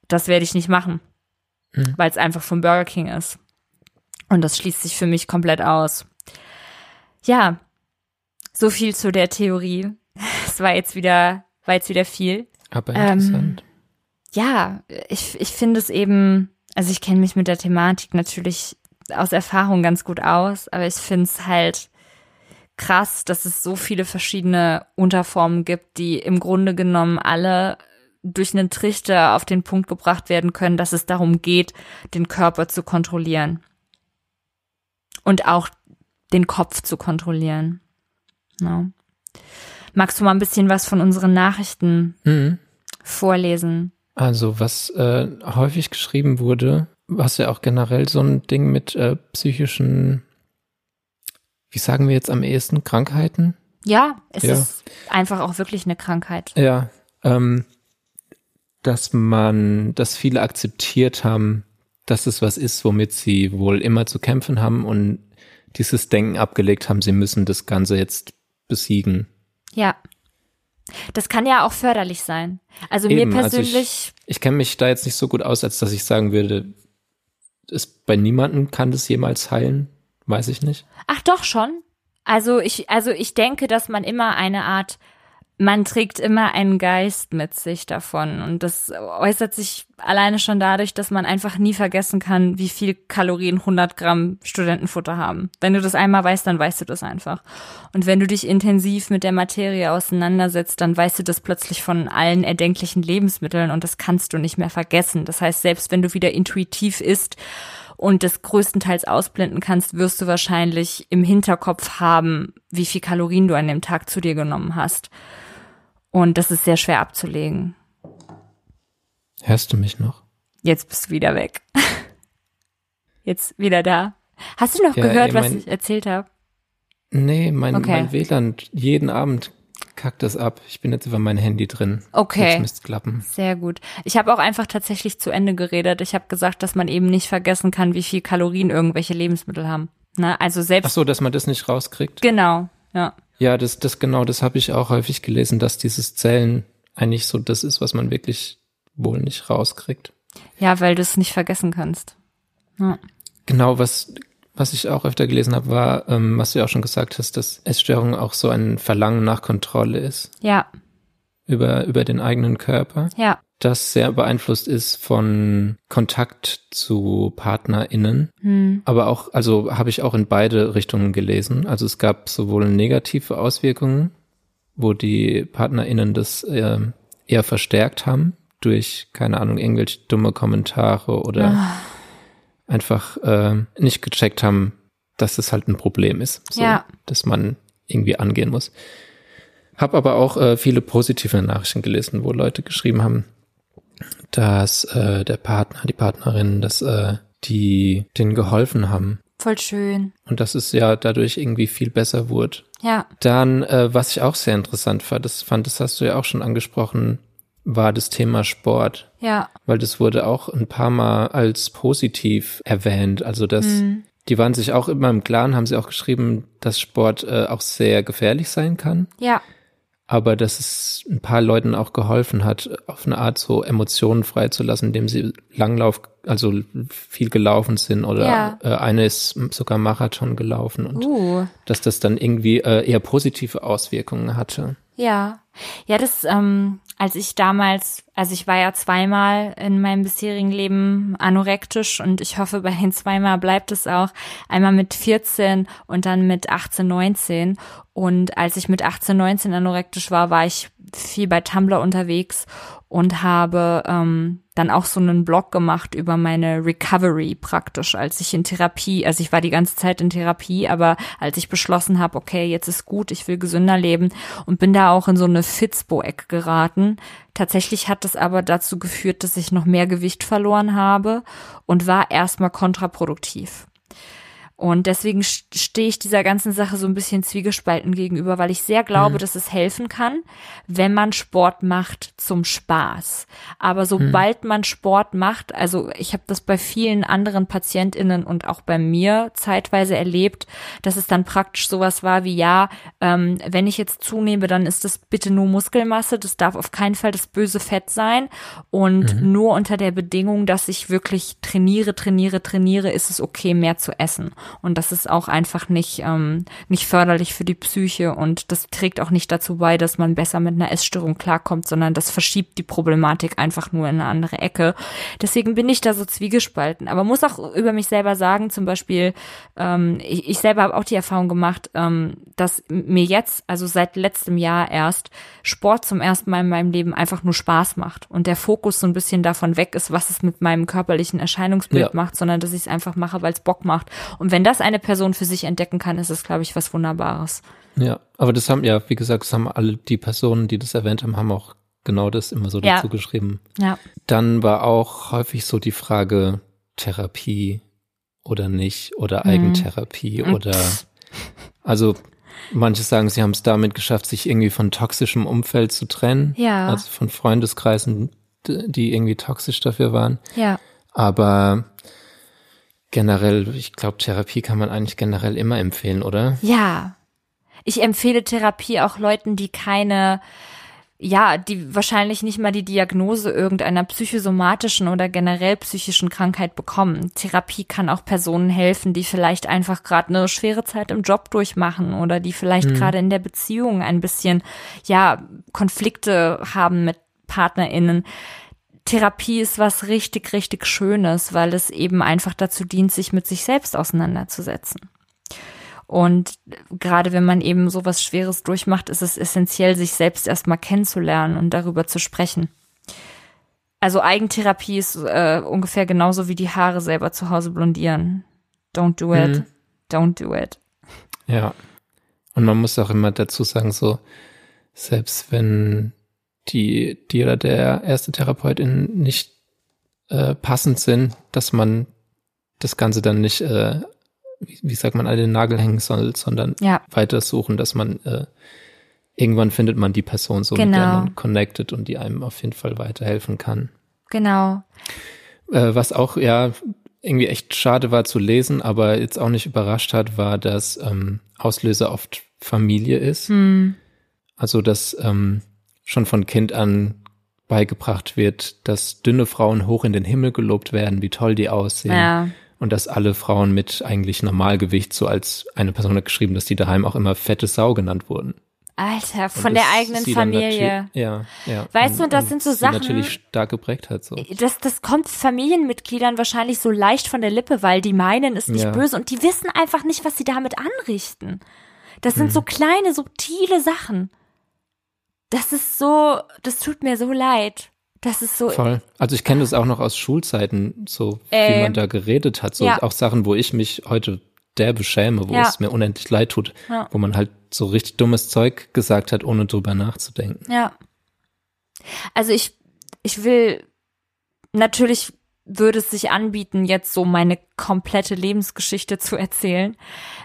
das werde ich nicht machen, Mhm. weil es einfach vom Burger King ist. Und das schließt sich für mich komplett aus. Ja, so viel zu der Theorie. Es war jetzt wieder, war jetzt wieder viel. Aber Ähm, interessant. Ja, ich, ich finde es eben, also ich kenne mich mit der Thematik natürlich aus Erfahrung ganz gut aus, aber ich finde es halt krass, dass es so viele verschiedene Unterformen gibt, die im Grunde genommen alle durch einen Trichter auf den Punkt gebracht werden können, dass es darum geht, den Körper zu kontrollieren. Und auch den Kopf zu kontrollieren. Ja. Magst du mal ein bisschen was von unseren Nachrichten Mhm. vorlesen? Also was äh, häufig geschrieben wurde, was ja auch generell so ein Ding mit äh, psychischen, wie sagen wir jetzt am ehesten, Krankheiten? Ja, es Ja. ist einfach auch wirklich eine Krankheit. Ja, ähm, dass man, dass viele akzeptiert haben, dass es was ist, womit sie wohl immer zu kämpfen haben und dieses Denken abgelegt haben, sie müssen das Ganze jetzt besiegen. Ja. Das kann ja auch förderlich sein. Also Eben, mir also ich- persönlich, Ich kenne mich da jetzt nicht so gut aus, als dass ich sagen würde, es bei niemandem kann das jemals heilen, weiß ich nicht. ach doch schon. Also ich, also ich denke, dass man immer eine Art, man trägt immer einen Geist mit sich davon. Und das äußert sich alleine schon dadurch, dass man einfach nie vergessen kann, wie viel Kalorien 100 Gramm Studentenfutter haben. Wenn du das einmal weißt, dann weißt du das einfach. Und wenn du dich intensiv mit der Materie auseinandersetzt, dann weißt du das plötzlich von allen erdenklichen Lebensmitteln und das kannst du nicht mehr vergessen. Das heißt, selbst wenn du wieder intuitiv isst und das größtenteils ausblenden kannst, wirst du wahrscheinlich im Hinterkopf haben, wie viel Kalorien du an dem Tag zu dir genommen hast. Und das ist sehr schwer abzulegen. Hörst du mich noch? Jetzt bist du wieder weg. Jetzt wieder da. Hast du noch Ja, gehört, ich was ich erzählt habe? Nee, mein, Okay. mein WLAN, jeden Abend kackt das ab. Ich bin jetzt über mein Handy drin. Okay. Jetzt müsste klappen. Sehr gut. Ich habe auch einfach tatsächlich zu Ende geredet. Ich habe gesagt, dass man eben nicht vergessen kann, wie viel Kalorien irgendwelche Lebensmittel haben. Na, also Ach selbst so, dass man das nicht rauskriegt? genau, ja. Ja, das, das genau, das habe ich auch häufig gelesen, dass dieses Zählen eigentlich so das ist, was man wirklich wohl nicht rauskriegt. Ja, weil du es nicht vergessen kannst. Ja. Genau, was, was ich auch öfter gelesen habe, war, ähm, was du ja auch schon gesagt hast, dass Essstörung auch so ein Verlangen nach Kontrolle ist Ja, über, über den eigenen Körper, ja. das sehr beeinflusst ist von Kontakt zu PartnerInnen. Hm. Aber auch, also habe ich auch in beide Richtungen gelesen. Also es gab sowohl negative Auswirkungen, wo die PartnerInnen das äh, eher verstärkt haben durch, keine Ahnung, irgendwelche dumme Kommentare oder Ah. Einfach äh, nicht gecheckt haben, dass es halt ein Problem ist, so, Ja. dass man irgendwie angehen muss. Hab aber auch äh, viele positive Nachrichten gelesen, wo Leute geschrieben haben, dass äh, der Partner, die Partnerin, dass äh, die denen geholfen haben, Voll schön. Und dass es ja dadurch irgendwie viel besser wurde. Ja. Dann, äh, was ich auch sehr interessant fand, das fand, das hast du ja auch schon angesprochen, war das Thema Sport. Ja. Weil das wurde auch ein paar Mal als positiv erwähnt. Also das, Mhm. die waren sich auch immer im Klaren, haben sie auch geschrieben, dass Sport äh, auch sehr gefährlich sein kann. Ja. aber dass es ein paar Leuten auch geholfen hat, auf eine Art so Emotionen freizulassen, indem sie Langlauf, also viel gelaufen sind oder Ja. äh, eine ist sogar Marathon gelaufen und Uh. dass das dann irgendwie äh, eher positive Auswirkungen hatte. Ja. Ja, das, ähm, als ich damals, also ich war ja zweimal in meinem bisherigen Leben anorektisch und ich hoffe, bei den zweimal bleibt es auch. Einmal mit 14 und dann mit 18, 19. Und als ich mit 18, 19 anorektisch war, war ich viel bei Tumblr unterwegs und habe ähm, dann auch so einen Blog gemacht über meine Recovery praktisch, als ich in Therapie, also ich war die ganze Zeit in Therapie, aber als ich beschlossen habe, okay, jetzt ist gut, ich will gesünder leben und bin da auch in so eine Fitzbo-Eck geraten. Tatsächlich hat das aber dazu geführt, dass ich noch mehr Gewicht verloren habe und war erstmal kontraproduktiv. Und deswegen st- stehe ich dieser ganzen Sache so ein bisschen zwiegespalten gegenüber, weil ich sehr glaube, dass es helfen kann, wenn man Sport macht zum Spaß. Aber sobald man Sport macht, also ich habe das bei vielen anderen Patientinnen und auch bei mir zeitweise erlebt, dass es dann praktisch sowas war wie, ja, ähm, wenn ich jetzt zunehme, dann ist das bitte nur Muskelmasse, das darf auf keinen Fall das böse Fett sein und nur unter der Bedingung, dass ich wirklich trainiere, trainiere, trainiere, ist es okay, mehr zu essen. Und das ist auch einfach nicht, ähm, nicht förderlich für die Psyche und das trägt auch nicht dazu bei, dass man besser mit einer Essstörung klarkommt, sondern das verschiebt die Problematik einfach nur in eine andere Ecke. Deswegen bin ich da so zwiegespalten. Aber muss auch über mich selber sagen, zum Beispiel, ähm, ich, ich selber habe auch die Erfahrung gemacht, ähm, dass mir jetzt, also seit letztem Jahr erst, Sport zum ersten Mal in meinem Leben einfach nur Spaß macht und der Fokus so ein bisschen davon weg ist, was es mit meinem körperlichen Erscheinungsbild Ja. macht, sondern dass ich es einfach mache, weil es Bock macht. Und wenn das eine Person für sich entdecken kann, ist es, glaube ich, was Wunderbares. Ja, aber das haben ja, wie gesagt, das haben alle die Personen, die das erwähnt haben, haben auch genau das immer so Ja. dazu geschrieben. Ja. Dann war auch häufig so die Frage Therapie oder nicht oder Mhm. Eigentherapie oder also manche sagen, sie haben es damit geschafft, sich irgendwie von toxischem Umfeld zu trennen. Ja. Also von Freundeskreisen, die irgendwie toxisch dafür waren. Ja. Aber generell, ich glaube, Therapie kann man eigentlich generell immer empfehlen, oder? Ja. Ich empfehle Therapie auch Leuten, die keine, ja, die wahrscheinlich nicht mal die Diagnose irgendeiner psychosomatischen oder generell psychischen Krankheit bekommen. Therapie kann auch Personen helfen, die vielleicht einfach gerade eine schwere Zeit im Job durchmachen oder die vielleicht gerade in der Beziehung ein bisschen, ja, Konflikte haben mit PartnerInnen. Therapie ist was richtig, richtig Schönes, weil es eben einfach dazu dient, sich mit sich selbst auseinanderzusetzen. Und gerade wenn man eben sowas Schweres durchmacht, ist es essentiell, sich selbst erstmal kennenzulernen und darüber zu sprechen. Also Eigentherapie ist äh, ungefähr genauso wie die Haare selber zu Hause blondieren. Don't do it. Mhm. Don't do it. Ja. Und man muss auch immer dazu sagen, so, selbst wenn die, die oder der erste Therapeutin nicht äh, passend sind, dass man das Ganze dann nicht, äh, wie, wie sagt man, an den Nagel hängen soll, sondern Ja. weitersuchen, dass man äh, irgendwann findet man die Person so, mit Genau. der man connected und die einem auf jeden Fall weiterhelfen kann. Genau. Äh, was auch ja irgendwie echt schade war zu lesen, aber jetzt auch nicht überrascht hat, war, dass ähm, Auslöser oft Familie ist. Hm. Also dass ähm, schon von Kind an beigebracht wird, dass dünne Frauen hoch in den Himmel gelobt werden, wie toll die aussehen. Ja. Und dass alle Frauen mit eigentlich Normalgewicht, so als eine Person hat geschrieben, dass die daheim auch immer fette Sau genannt wurden. Alter, von der eigenen Familie. Ja, ja. Weißt du, und das sind so Sachen- natürlich stark geprägt hat, so. Das, das kommt Familienmitgliedern wahrscheinlich so leicht von der Lippe, weil die meinen, ist nicht Ja. böse und die wissen einfach nicht, was sie damit anrichten. Das sind so Hm. kleine, subtile Sachen. Das ist so, das tut mir so leid. Das ist so, Voll. Also ich kenne das auch noch aus Schulzeiten, so wie Ähm, man da geredet hat. So ja. auch Sachen, wo ich mich heute derbe schäme, wo Ja. es mir unendlich leid tut, Ja. wo man halt so richtig dummes Zeug gesagt hat, ohne drüber nachzudenken. ja. Also ich, ich will natürlich würde es sich anbieten, jetzt so meine komplette Lebensgeschichte zu erzählen,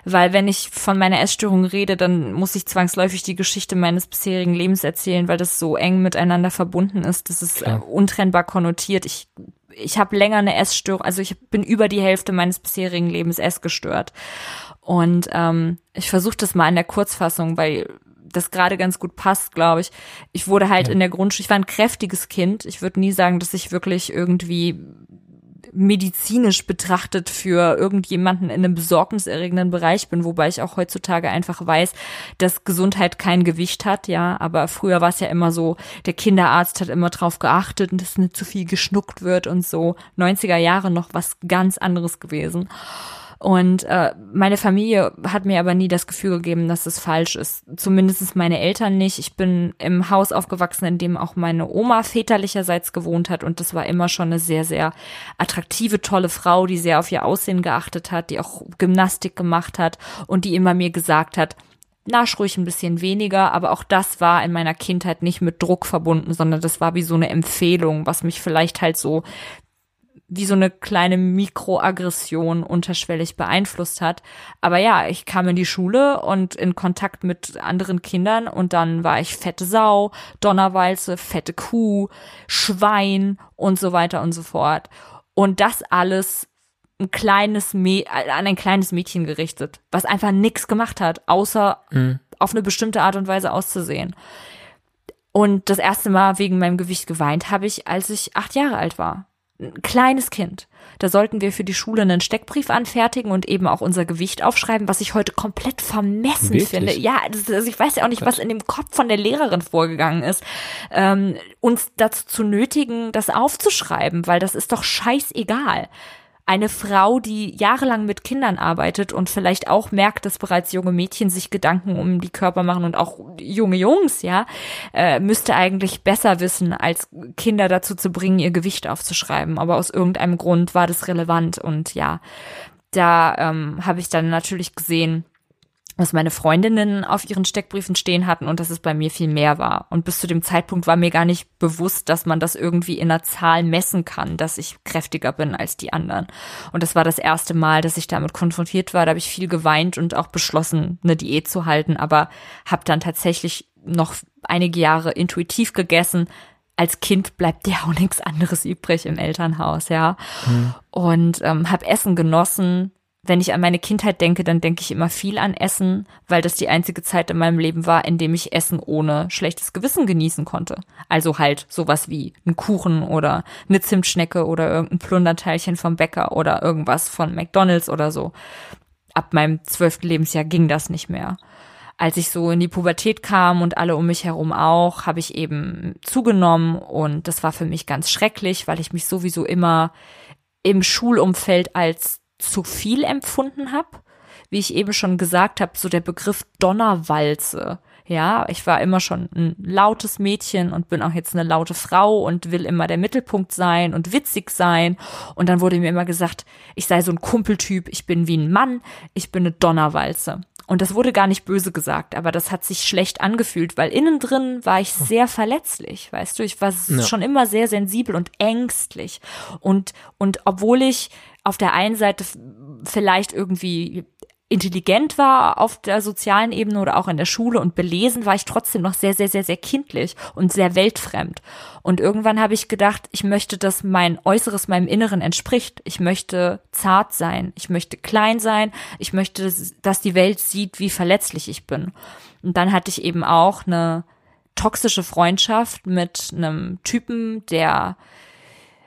weil wenn ich von meiner Essstörung rede, dann muss ich zwangsläufig die Geschichte meines bisherigen Lebens erzählen, weil das so eng miteinander verbunden ist. Das ist Klar. untrennbar konnotiert. Ich ich habe länger eine Essstörung, also ich bin über die Hälfte meines bisherigen Lebens essgestört. Und ähm, ich versuche das mal in der Kurzfassung, weil das gerade ganz gut passt, glaube ich. Ich wurde halt ja. in der Grundschule, ich war ein kräftiges Kind. Ich würde nie sagen, dass ich wirklich irgendwie medizinisch betrachtet für irgendjemanden in einem besorgniserregenden Bereich bin, wobei ich auch heutzutage einfach weiß, dass Gesundheit kein Gewicht hat, ja, aber früher war es ja immer so, der Kinderarzt hat immer drauf geachtet, dass nicht zu viel geschnuckt wird und so. 90er Jahre noch was ganz anderes gewesen. Und äh, meine Familie hat mir aber nie das Gefühl gegeben, dass es falsch ist. Zumindest meine Eltern nicht. Ich bin im Haus aufgewachsen, in dem auch meine Oma väterlicherseits gewohnt hat. Und das war immer schon eine sehr, sehr attraktive, tolle Frau, die sehr auf ihr Aussehen geachtet hat, die auch Gymnastik gemacht hat und die immer mir gesagt hat, nasch ruhig ein bisschen weniger, aber auch das war in meiner Kindheit nicht mit Druck verbunden, sondern das war wie so eine Empfehlung, was mich vielleicht halt so wie so eine kleine Mikroaggression unterschwellig beeinflusst hat. Aber ja, ich kam in die Schule und in Kontakt mit anderen Kindern und dann war ich fette Sau, Donnerwalze, fette Kuh, Schwein und so weiter und so fort. Und das alles ein kleines an ein kleines Mädchen gerichtet, was einfach nichts gemacht hat, außer mhm. auf eine bestimmte Art und Weise auszusehen. Und das erste Mal wegen meinem Gewicht geweint habe ich, als ich acht Jahre alt war ein kleines Kind. Da sollten wir für die Schule einen Steckbrief anfertigen und eben auch unser Gewicht aufschreiben, was ich heute komplett vermessen Wirklich? finde. Ja, das, also ich weiß ja auch nicht, was in dem Kopf von der Lehrerin vorgegangen ist, ähm, uns dazu zu nötigen, das aufzuschreiben, weil das ist doch scheißegal eine Frau, die jahrelang mit Kindern arbeitet und vielleicht auch merkt, dass bereits junge Mädchen sich Gedanken um die Körper machen und auch junge Jungs, ja, äh, müsste eigentlich besser wissen, als Kinder dazu zu bringen, ihr Gewicht aufzuschreiben. Aber aus irgendeinem Grund war das relevant und ja, da ähm, habe ich dann natürlich gesehen, was meine Freundinnen auf ihren Steckbriefen stehen hatten und dass es bei mir viel mehr war. Und bis zu dem Zeitpunkt war mir gar nicht bewusst, dass man das irgendwie in einer Zahl messen kann, dass ich kräftiger bin als die anderen. Und das war das erste Mal, dass ich damit konfrontiert war. Da habe ich viel geweint und auch beschlossen, eine Diät zu halten, aber habe dann tatsächlich noch einige Jahre intuitiv gegessen. Als Kind bleibt ja auch nichts anderes übrig im Elternhaus, ja. Mhm. Und ähm, habe Essen genossen, wenn ich an meine Kindheit denke, dann denke ich immer viel an Essen, weil das die einzige Zeit in meinem Leben war, in dem ich Essen ohne schlechtes Gewissen genießen konnte. Also halt sowas wie ein Kuchen oder eine Zimtschnecke oder irgendein Plunderteilchen vom Bäcker oder irgendwas von McDonald's oder so. Ab meinem zwölften Lebensjahr ging das nicht mehr. Als ich so in die Pubertät kam und alle um mich herum auch, habe ich eben zugenommen und das war für mich ganz schrecklich, weil ich mich sowieso immer im Schulumfeld als zu viel empfunden habe. Wie ich eben schon gesagt habe, so der Begriff Donnerwalze. Ja, ich war immer schon ein lautes Mädchen und bin auch jetzt eine laute Frau und will immer der Mittelpunkt sein und witzig sein. Und dann wurde mir immer gesagt, ich sei so ein Kumpeltyp, ich bin wie ein Mann, ich bin eine Donnerwalze. Und das wurde gar nicht böse gesagt, aber das hat sich schlecht angefühlt, weil innen drin war ich sehr verletzlich, weißt du, ich war ja. schon immer sehr sensibel und ängstlich. Und, und obwohl ich auf der einen Seite vielleicht irgendwie intelligent war auf der sozialen Ebene oder auch in der Schule und belesen, war ich trotzdem noch sehr, sehr, sehr, sehr kindlich und sehr weltfremd. Und irgendwann habe ich gedacht, ich möchte, dass mein Äußeres meinem Inneren entspricht. Ich möchte zart sein, ich möchte klein sein, ich möchte, dass die Welt sieht, wie verletzlich ich bin. Und dann hatte ich eben auch eine toxische Freundschaft mit einem Typen, der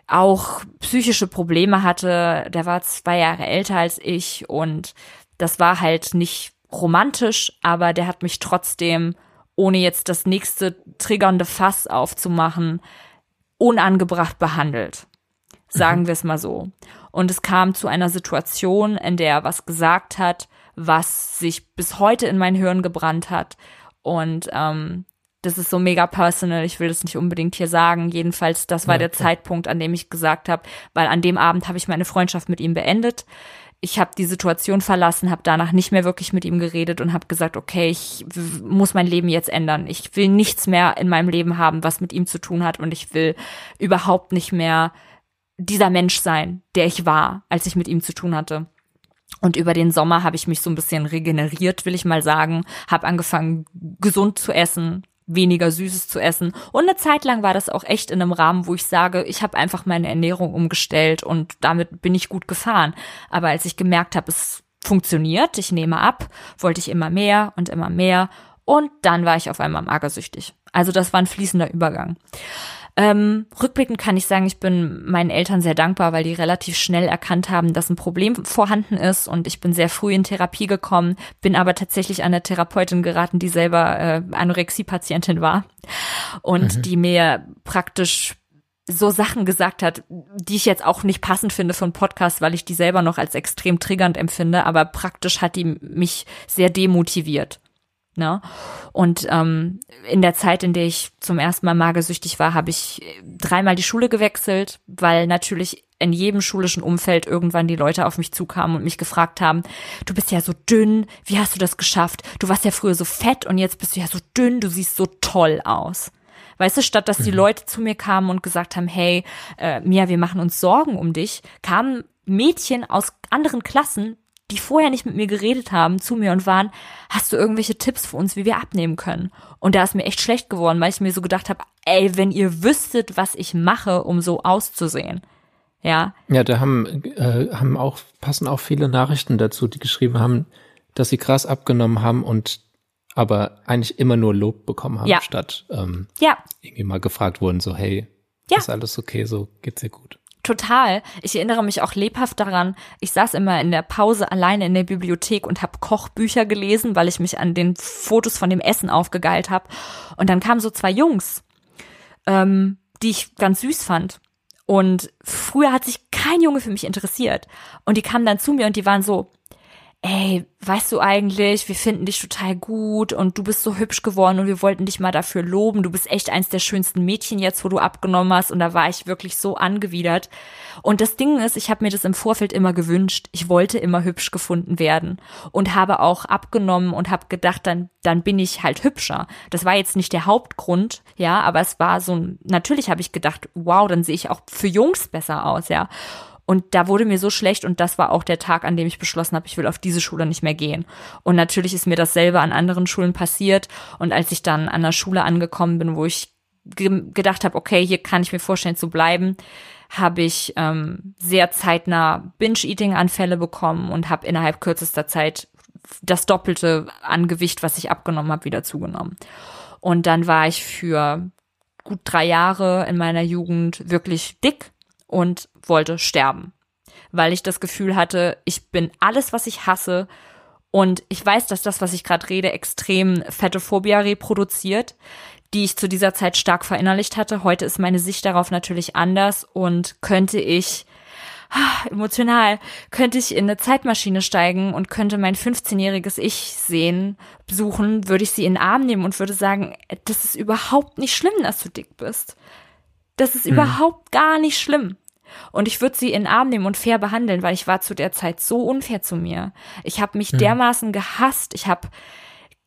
auch psychische Probleme hatte. Der war zwei Jahre älter als ich und das war halt nicht romantisch, aber der hat mich trotzdem, ohne jetzt das nächste triggernde Fass aufzumachen, unangebracht behandelt. Sagen mhm. wir es mal so. Und es kam zu einer Situation, in der er was gesagt hat, was sich bis heute in mein Hirn gebrannt hat. Und ähm, das ist so mega personal, ich will das nicht unbedingt hier sagen. Jedenfalls, das war ja, der Zeitpunkt, an dem ich gesagt habe, weil an dem Abend habe ich meine Freundschaft mit ihm beendet. Ich habe die Situation verlassen, habe danach nicht mehr wirklich mit ihm geredet und habe gesagt, okay, ich muss mein Leben jetzt ändern. Ich will nichts mehr in meinem Leben haben, was mit ihm zu tun hat und ich will überhaupt nicht mehr dieser Mensch sein, der ich war, als ich mit ihm zu tun hatte. Und über den Sommer habe ich mich so ein bisschen regeneriert, will ich mal sagen, habe angefangen gesund zu essen, weniger Süßes zu essen. Und eine Zeit lang war das auch echt in einem Rahmen, wo ich sage, ich habe einfach meine Ernährung umgestellt und damit bin ich gut gefahren. Aber als ich gemerkt habe, es funktioniert, ich nehme ab, wollte ich immer mehr und immer mehr. Und dann war ich auf einmal magersüchtig. Also das war ein fließender Übergang. Ähm, rückblickend kann ich sagen, ich bin meinen Eltern sehr dankbar, weil die relativ schnell erkannt haben, dass ein Problem vorhanden ist und ich bin sehr früh in Therapie gekommen, bin aber tatsächlich an eine Therapeutin geraten, die selber äh, Anorexie-Patientin war und mhm. die mir praktisch so Sachen gesagt hat, die ich jetzt auch nicht passend finde für einen Podcast, weil ich die selber noch als extrem triggernd empfinde, aber praktisch hat die mich sehr demotiviert. Ne? Und ähm, in der Zeit, in der ich zum ersten Mal magersüchtig war, habe ich dreimal die Schule gewechselt, weil natürlich in jedem schulischen Umfeld irgendwann die Leute auf mich zukamen und mich gefragt haben, du bist ja so dünn, wie hast du das geschafft? Du warst ja früher so fett und jetzt bist du ja so dünn, du siehst so toll aus. Weißt du, statt dass die mhm. Leute zu mir kamen und gesagt haben, hey, äh, Mia, wir machen uns Sorgen um dich, kamen Mädchen aus anderen Klassen die vorher nicht mit mir geredet haben, zu mir und waren, hast du irgendwelche Tipps für uns, wie wir abnehmen können? Und da ist mir echt schlecht geworden, weil ich mir so gedacht habe, ey, wenn ihr wüsstet, was ich mache, um so auszusehen. Ja. Ja, da haben, äh, haben auch, passen auch viele Nachrichten dazu, die geschrieben haben, dass sie krass abgenommen haben und aber eigentlich immer nur Lob bekommen haben, ja. statt ähm, ja. irgendwie mal gefragt wurden, so, hey, ja. ist alles okay, so geht's dir gut. Total. Ich erinnere mich auch lebhaft daran. Ich saß immer in der Pause alleine in der Bibliothek und habe Kochbücher gelesen, weil ich mich an den Fotos von dem Essen aufgegeilt habe. Und dann kamen so zwei Jungs, ähm, die ich ganz süß fand. Und früher hat sich kein Junge für mich interessiert. Und die kamen dann zu mir und die waren so, ey, weißt du eigentlich, wir finden dich total gut und du bist so hübsch geworden und wir wollten dich mal dafür loben. Du bist echt eins der schönsten Mädchen jetzt, wo du abgenommen hast und da war ich wirklich so angewidert. Und das Ding ist, ich habe mir das im Vorfeld immer gewünscht. Ich wollte immer hübsch gefunden werden und habe auch abgenommen und habe gedacht, dann dann bin ich halt hübscher. Das war jetzt nicht der Hauptgrund, ja, aber es war so ein natürlich habe ich gedacht, wow, dann sehe ich auch für Jungs besser aus, ja. Und da wurde mir so schlecht und das war auch der Tag, an dem ich beschlossen habe, ich will auf diese Schule nicht mehr gehen. Und natürlich ist mir dasselbe an anderen Schulen passiert. Und als ich dann an der Schule angekommen bin, wo ich ge gedacht habe, okay, hier kann ich mir vorstellen zu bleiben, habe ich ähm, sehr zeitnah Binge-Eating-Anfälle bekommen und habe innerhalb kürzester Zeit das Doppelte an Gewicht, was ich abgenommen habe, wieder zugenommen. Und dann war ich für gut drei Jahre in meiner Jugend wirklich dick und wollte sterben, weil ich das Gefühl hatte, ich bin alles, was ich hasse und ich weiß, dass das, was ich gerade rede, extrem Fettophobia reproduziert, die ich zu dieser Zeit stark verinnerlicht hatte. Heute ist meine Sicht darauf natürlich anders und könnte ich ah, emotional, könnte ich in eine Zeitmaschine steigen und könnte mein 15-jähriges Ich sehen, besuchen, würde ich sie in den Arm nehmen und würde sagen, das ist überhaupt nicht schlimm, dass du dick bist. Das ist hm. überhaupt gar nicht schlimm. Und ich würde sie in den Arm nehmen und fair behandeln, weil ich war zu der Zeit so unfair zu mir. Ich habe mich hm. dermaßen gehasst. Ich habe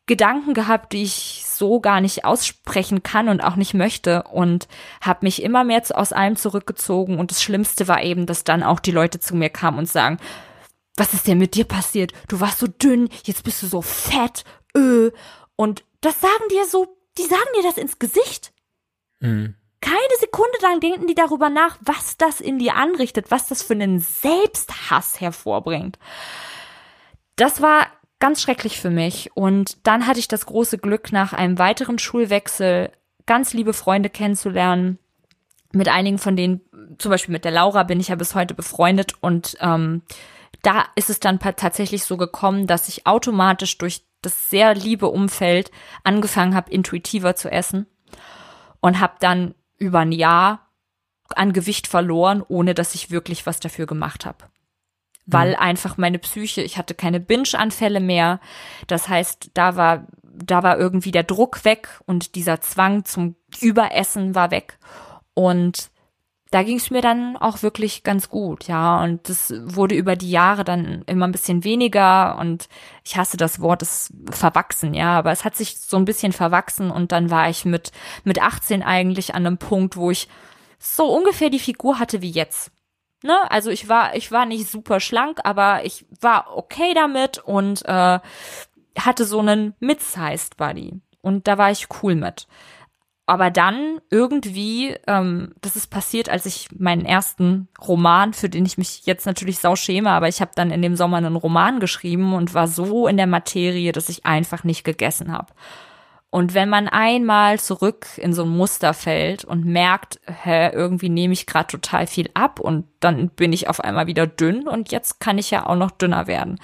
Gedanken gehabt, die ich so gar nicht aussprechen kann und auch nicht möchte und habe mich immer mehr aus allem zurückgezogen und das Schlimmste war eben, dass dann auch die Leute zu mir kamen und sagen, was ist denn mit dir passiert? Du warst so dünn, jetzt bist du so fett, öh. Und das sagen dir so, die sagen dir das ins Gesicht. Mhm keine Sekunde lang denken die darüber nach, was das in dir anrichtet, was das für einen Selbsthass hervorbringt. Das war ganz schrecklich für mich. Und dann hatte ich das große Glück, nach einem weiteren Schulwechsel ganz liebe Freunde kennenzulernen. Mit einigen von denen, zum Beispiel mit der Laura, bin ich ja bis heute befreundet. Und ähm, da ist es dann tatsächlich so gekommen, dass ich automatisch durch das sehr liebe Umfeld angefangen habe, intuitiver zu essen und habe dann über ein Jahr an Gewicht verloren, ohne dass ich wirklich was dafür gemacht habe. Weil mhm. einfach meine Psyche, ich hatte keine Binge-Anfälle mehr. Das heißt, da war, da war irgendwie der Druck weg und dieser Zwang zum Überessen war weg. Und da ging es mir dann auch wirklich ganz gut, ja. Und das wurde über die Jahre dann immer ein bisschen weniger und ich hasse das Wort, es verwachsen, ja. Aber es hat sich so ein bisschen verwachsen und dann war ich mit, mit 18 eigentlich an einem Punkt, wo ich so ungefähr die Figur hatte wie jetzt. Ne? Also ich war, ich war nicht super schlank, aber ich war okay damit und äh, hatte so einen mid-sized Body. Und da war ich cool mit. Aber dann irgendwie, ähm, das ist passiert, als ich meinen ersten Roman, für den ich mich jetzt natürlich sau schäme, aber ich habe dann in dem Sommer einen Roman geschrieben und war so in der Materie, dass ich einfach nicht gegessen habe. Und wenn man einmal zurück in so ein Muster fällt und merkt, hä, irgendwie nehme ich gerade total viel ab und dann bin ich auf einmal wieder dünn und jetzt kann ich ja auch noch dünner werden.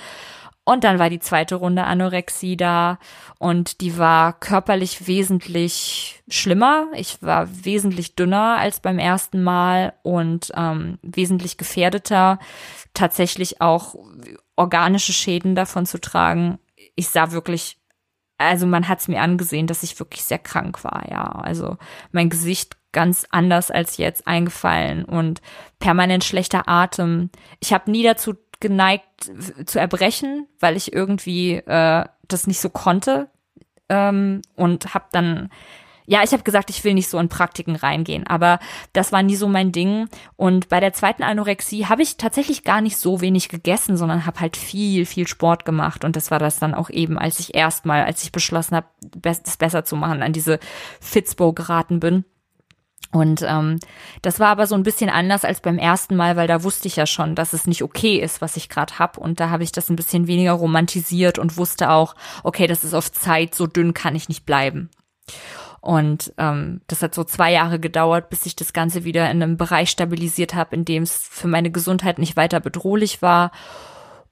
Und dann war die zweite Runde Anorexie da und die war körperlich wesentlich schlimmer. Ich war wesentlich dünner als beim ersten Mal und ähm, wesentlich gefährdeter, tatsächlich auch organische Schäden davon zu tragen. Ich sah wirklich, also man hat es mir angesehen, dass ich wirklich sehr krank war, ja. Also mein Gesicht ganz anders als jetzt eingefallen und permanent schlechter Atem. Ich habe nie dazu geneigt zu erbrechen, weil ich irgendwie äh, das nicht so konnte ähm, und habe dann ja, ich habe gesagt, ich will nicht so in Praktiken reingehen, aber das war nie so mein Ding. Und bei der zweiten Anorexie habe ich tatsächlich gar nicht so wenig gegessen, sondern habe halt viel, viel Sport gemacht. Und das war das dann auch eben, als ich erstmal, als ich beschlossen habe, das besser zu machen, an diese Fitzbo geraten bin. Und ähm, das war aber so ein bisschen anders als beim ersten Mal, weil da wusste ich ja schon, dass es nicht okay ist, was ich gerade hab. Und da habe ich das ein bisschen weniger romantisiert und wusste auch, okay, das ist auf Zeit, so dünn kann ich nicht bleiben. Und ähm, das hat so zwei Jahre gedauert, bis ich das Ganze wieder in einem Bereich stabilisiert habe, in dem es für meine Gesundheit nicht weiter bedrohlich war.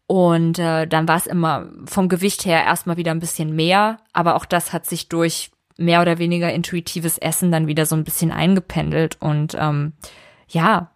Und äh, dann war es immer vom Gewicht her erstmal wieder ein bisschen mehr, aber auch das hat sich durch mehr oder weniger intuitives Essen dann wieder so ein bisschen eingependelt und ähm, ja,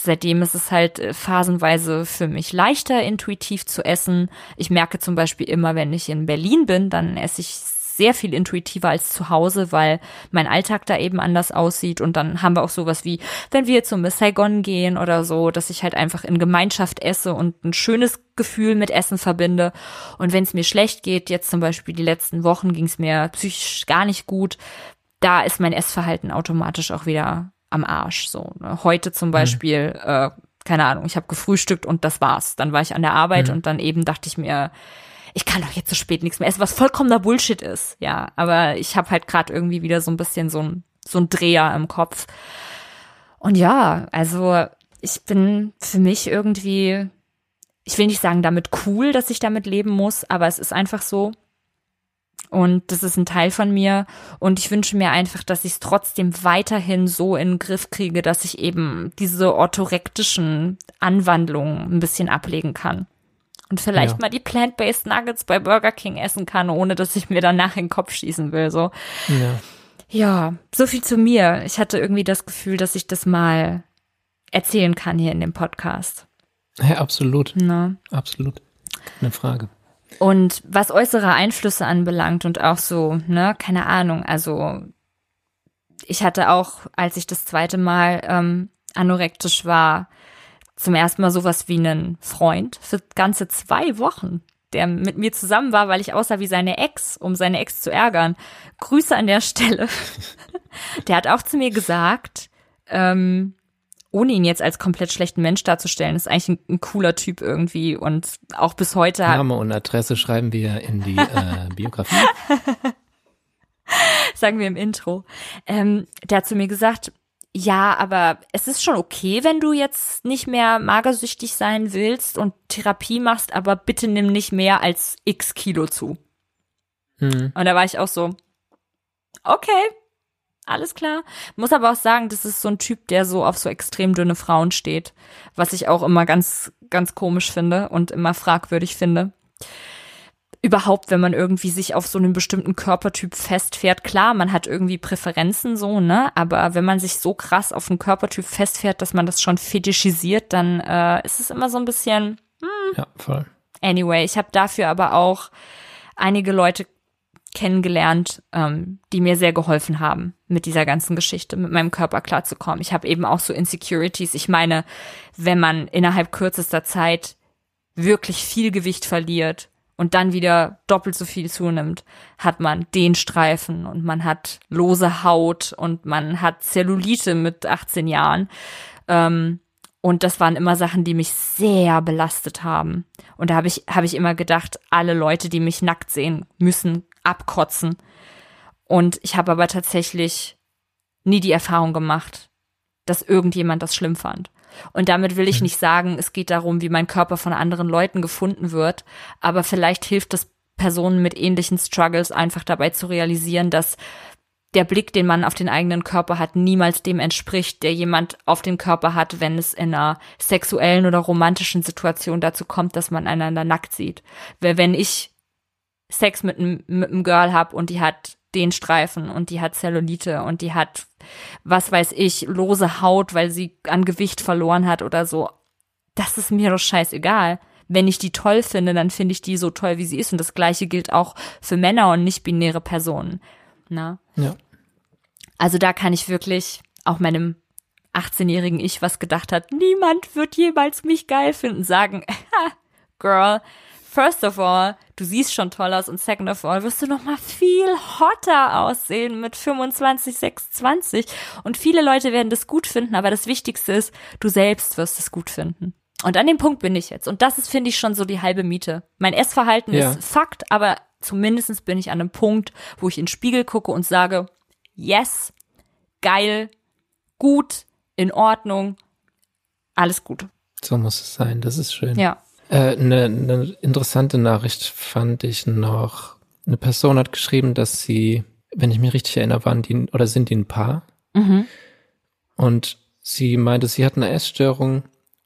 seitdem ist es halt äh, phasenweise für mich leichter, intuitiv zu essen. Ich merke zum Beispiel immer, wenn ich in Berlin bin, dann esse ich sehr viel intuitiver als zu Hause, weil mein Alltag da eben anders aussieht. Und dann haben wir auch sowas wie, wenn wir zum Saigon gehen oder so, dass ich halt einfach in Gemeinschaft esse und ein schönes Gefühl mit Essen verbinde. Und wenn es mir schlecht geht, jetzt zum Beispiel die letzten Wochen ging es mir psychisch gar nicht gut, da ist mein Essverhalten automatisch auch wieder am Arsch. So ne? heute zum mhm. Beispiel, mhm. äh, keine Ahnung, ich habe gefrühstückt und das war's. Dann war ich an der Arbeit mhm. und dann eben dachte ich mir, ich kann doch jetzt so spät nichts mehr essen, was vollkommener Bullshit ist. Ja, aber ich habe halt gerade irgendwie wieder so ein bisschen so ein, so ein Dreher im Kopf. Und ja, also ich bin für mich irgendwie, ich will nicht sagen damit cool, dass ich damit leben muss, aber es ist einfach so. Und das ist ein Teil von mir. Und ich wünsche mir einfach, dass ich es trotzdem weiterhin so in den Griff kriege, dass ich eben diese orthorektischen Anwandlungen ein bisschen ablegen kann und vielleicht ja. mal die Plant-Based Nuggets bei Burger King essen kann, ohne dass ich mir danach in den Kopf schießen will. So. Ja. ja, so viel zu mir. Ich hatte irgendwie das Gefühl, dass ich das mal erzählen kann hier in dem Podcast. Ja, absolut. Na? Absolut. Keine Frage. Und was äußere Einflüsse anbelangt und auch so, ne, keine Ahnung, also ich hatte auch, als ich das zweite Mal ähm, anorektisch war, zum ersten Mal sowas wie einen Freund für ganze zwei Wochen, der mit mir zusammen war, weil ich aussah wie seine Ex, um seine Ex zu ärgern. Grüße an der Stelle. der hat auch zu mir gesagt, ähm, ohne ihn jetzt als komplett schlechten Mensch darzustellen, ist eigentlich ein, ein cooler Typ irgendwie und auch bis heute. Name und Adresse schreiben wir in die äh, Biografie. Sagen wir im Intro. Ähm, der hat zu mir gesagt, ja, aber es ist schon okay, wenn du jetzt nicht mehr magersüchtig sein willst und Therapie machst, aber bitte nimm nicht mehr als x Kilo zu. Mhm. Und da war ich auch so, okay, alles klar. Muss aber auch sagen, das ist so ein Typ, der so auf so extrem dünne Frauen steht, was ich auch immer ganz, ganz komisch finde und immer fragwürdig finde überhaupt, wenn man irgendwie sich auf so einen bestimmten Körpertyp festfährt. Klar, man hat irgendwie Präferenzen so, ne? Aber wenn man sich so krass auf einen Körpertyp festfährt, dass man das schon fetischisiert, dann äh, ist es immer so ein bisschen. Hm. Ja, voll. Anyway, ich habe dafür aber auch einige Leute kennengelernt, ähm, die mir sehr geholfen haben, mit dieser ganzen Geschichte, mit meinem Körper klarzukommen. Ich habe eben auch so Insecurities. Ich meine, wenn man innerhalb kürzester Zeit wirklich viel Gewicht verliert und dann wieder doppelt so viel zunimmt, hat man den Streifen und man hat lose Haut und man hat Zellulite mit 18 Jahren. Ähm, Und das waren immer Sachen, die mich sehr belastet haben. Und da habe ich, habe ich immer gedacht, alle Leute, die mich nackt sehen, müssen abkotzen. Und ich habe aber tatsächlich nie die Erfahrung gemacht, dass irgendjemand das schlimm fand. Und damit will ich mhm. nicht sagen, es geht darum, wie mein Körper von anderen Leuten gefunden wird, aber vielleicht hilft es Personen mit ähnlichen Struggles einfach dabei zu realisieren, dass der Blick, den man auf den eigenen Körper hat, niemals dem entspricht, der jemand auf den Körper hat, wenn es in einer sexuellen oder romantischen Situation dazu kommt, dass man einander nackt sieht. Weil wenn ich Sex mit einem, mit einem Girl hab und die hat den Streifen und die hat Zellulite und die hat, was weiß ich, lose Haut, weil sie an Gewicht verloren hat oder so, das ist mir doch scheißegal. Wenn ich die toll finde, dann finde ich die so toll, wie sie ist. Und das gleiche gilt auch für Männer und nicht-binäre Personen. Na? Ja. Also da kann ich wirklich auch meinem 18-jährigen Ich, was gedacht hat, niemand wird jemals mich geil finden, sagen, Girl, first of all, du siehst schon toll aus und second of all, wirst du noch mal viel hotter aussehen mit 25, 26 und viele Leute werden das gut finden, aber das Wichtigste ist, du selbst wirst es gut finden. Und an dem Punkt bin ich jetzt. Und das ist, finde ich, schon so die halbe Miete. Mein Essverhalten ja. ist Fakt, aber zumindestens bin ich an einem Punkt, wo ich in den Spiegel gucke und sage, yes, geil, gut, in Ordnung, alles gut. So muss es sein, das ist schön. Ja. Eine äh, ne, ne interessante Nachricht fand ich noch. Eine Person hat geschrieben, dass sie, wenn ich mich richtig erinnere, waren die oder sind die ein Paar. Mhm. Und sie meinte, sie hat eine Essstörung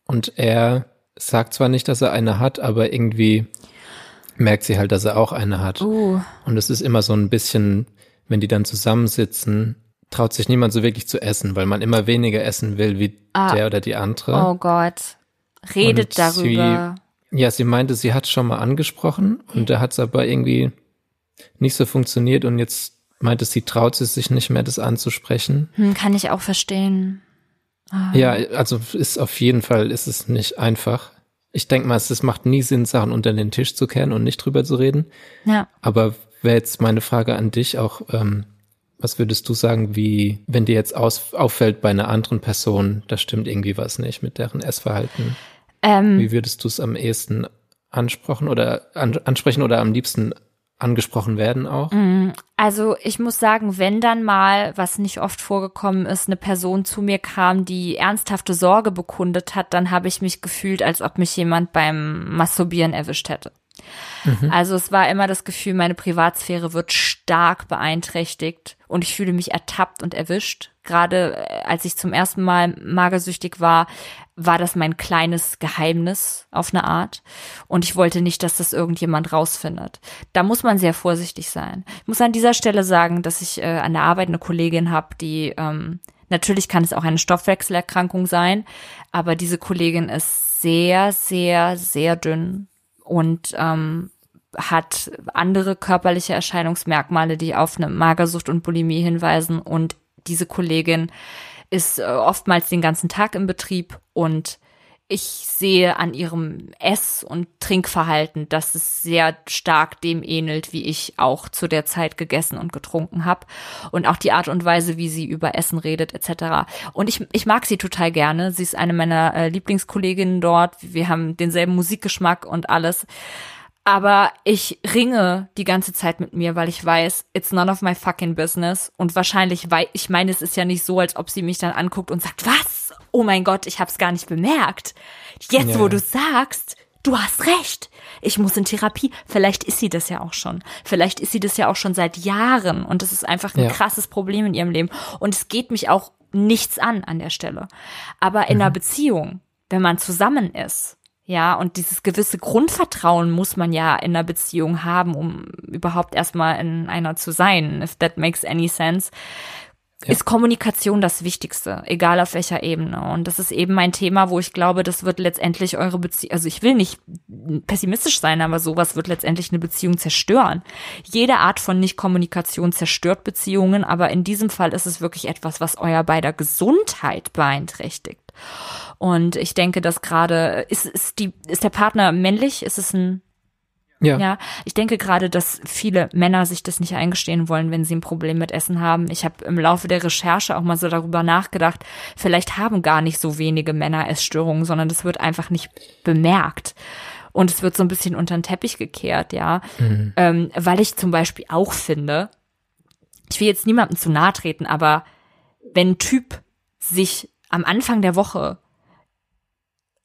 und er sagt zwar nicht, dass er eine hat, aber irgendwie merkt sie halt, dass er auch eine hat. Uh. Und es ist immer so ein bisschen, wenn die dann zusammensitzen, traut sich niemand so wirklich zu essen, weil man immer weniger essen will wie ah. der oder die andere. Oh Gott. Redet und darüber. Sie, ja, sie meinte, sie hat schon mal angesprochen und da hat es aber irgendwie nicht so funktioniert und jetzt meinte sie, traut sie sich nicht mehr, das anzusprechen. Hm, kann ich auch verstehen. Ah. Ja, also ist auf jeden Fall ist es nicht einfach. Ich denke mal, es macht nie Sinn, Sachen unter den Tisch zu kehren und nicht drüber zu reden. Ja. Aber wäre jetzt meine Frage an dich auch, ähm, was würdest du sagen, wie, wenn dir jetzt aus, auffällt bei einer anderen Person, da stimmt irgendwie was nicht mit deren Essverhalten? Ähm, wie würdest du es am ehesten ansprechen oder an, ansprechen oder am liebsten angesprochen werden auch? Mm, also ich muss sagen, wenn dann mal, was nicht oft vorgekommen ist, eine Person zu mir kam, die ernsthafte Sorge bekundet hat, dann habe ich mich gefühlt, als ob mich jemand beim Masturbieren erwischt hätte. Mhm. Also es war immer das Gefühl, meine Privatsphäre wird stark beeinträchtigt und ich fühle mich ertappt und erwischt. Gerade äh, als ich zum ersten Mal magersüchtig war, war das mein kleines Geheimnis auf eine Art. Und ich wollte nicht, dass das irgendjemand rausfindet. Da muss man sehr vorsichtig sein. Ich muss an dieser Stelle sagen, dass ich äh, an der Arbeit eine Kollegin habe, die ähm, natürlich kann es auch eine Stoffwechselerkrankung sein, aber diese Kollegin ist sehr, sehr, sehr dünn und ähm, hat andere körperliche Erscheinungsmerkmale, die auf eine Magersucht und Bulimie hinweisen. Und diese Kollegin ist äh, oftmals den ganzen Tag im Betrieb und ich sehe an ihrem Ess- und Trinkverhalten, dass es sehr stark dem ähnelt, wie ich auch zu der Zeit gegessen und getrunken habe. Und auch die Art und Weise, wie sie über Essen redet, etc. Und ich, ich mag sie total gerne. Sie ist eine meiner äh, Lieblingskolleginnen dort. Wir haben denselben Musikgeschmack und alles. Aber ich ringe die ganze Zeit mit mir, weil ich weiß, it's none of my fucking business. Und wahrscheinlich, weil ich meine, es ist ja nicht so, als ob sie mich dann anguckt und sagt, was? Oh mein Gott, ich hab's gar nicht bemerkt. Jetzt, ja. wo du sagst, du hast recht. Ich muss in Therapie. Vielleicht ist sie das ja auch schon. Vielleicht ist sie das ja auch schon seit Jahren. Und das ist einfach ein ja. krasses Problem in ihrem Leben. Und es geht mich auch nichts an an der Stelle. Aber in mhm. einer Beziehung, wenn man zusammen ist, ja, und dieses gewisse Grundvertrauen muss man ja in einer Beziehung haben, um überhaupt erstmal in einer zu sein, if that makes any sense. Ja. Ist Kommunikation das Wichtigste, egal auf welcher Ebene. Und das ist eben mein Thema, wo ich glaube, das wird letztendlich eure Beziehung, also ich will nicht pessimistisch sein, aber sowas wird letztendlich eine Beziehung zerstören. Jede Art von Nicht-Kommunikation zerstört Beziehungen, aber in diesem Fall ist es wirklich etwas, was euer beider Gesundheit beeinträchtigt. Und ich denke, dass gerade, ist, ist, die, ist der Partner männlich? Ist es ein Ja. Ja, ich denke gerade, dass viele Männer sich das nicht eingestehen wollen, wenn sie ein Problem mit Essen haben. Ich habe im Laufe der Recherche auch mal so darüber nachgedacht, vielleicht haben gar nicht so wenige Männer Essstörungen, sondern das wird einfach nicht bemerkt. Und es wird so ein bisschen unter den Teppich gekehrt, ja. Mhm. Ähm, weil ich zum Beispiel auch finde, ich will jetzt niemandem zu nahe treten, aber wenn ein Typ sich am Anfang der Woche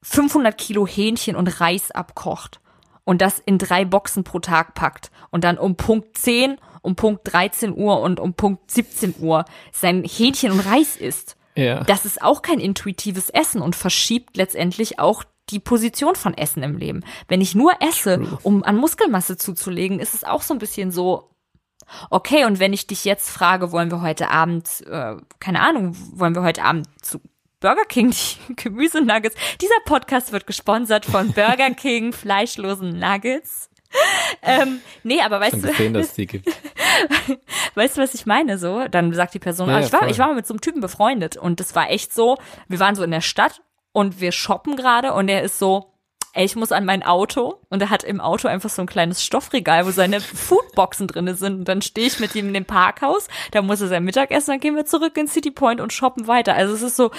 500 Kilo Hähnchen und Reis abkocht und das in drei Boxen pro Tag packt und dann um Punkt 10, um Punkt 13 Uhr und um Punkt 17 Uhr sein Hähnchen und Reis isst, Ja. das ist auch kein intuitives Essen und verschiebt letztendlich auch die Position von Essen im Leben. Wenn ich nur esse, True. um an Muskelmasse zuzulegen, ist es auch so ein bisschen so, okay, und wenn ich dich jetzt frage, wollen wir heute Abend, äh, keine Ahnung, wollen wir heute Abend zu Burger King die Gemüsenuggets. Dieser Podcast wird gesponsert von Burger King fleischlosen Nuggets. Ähm, nee, aber Schon weißt du, gesehen, dass die gibt. Weißt du, was ich meine? So, dann sagt die Person, Ja, ah, ich, war, voll. ich war mal mit so einem Typen befreundet und das war echt so, wir waren so in der Stadt und wir shoppen gerade und er ist so, ey, ich muss an mein Auto und er hat im Auto einfach so ein kleines Stoffregal, wo seine Foodboxen drinne sind und dann stehe ich mit ihm in dem Parkhaus, da muss er sein Mittagessen, dann gehen wir zurück in City Point und shoppen weiter. Also es ist so,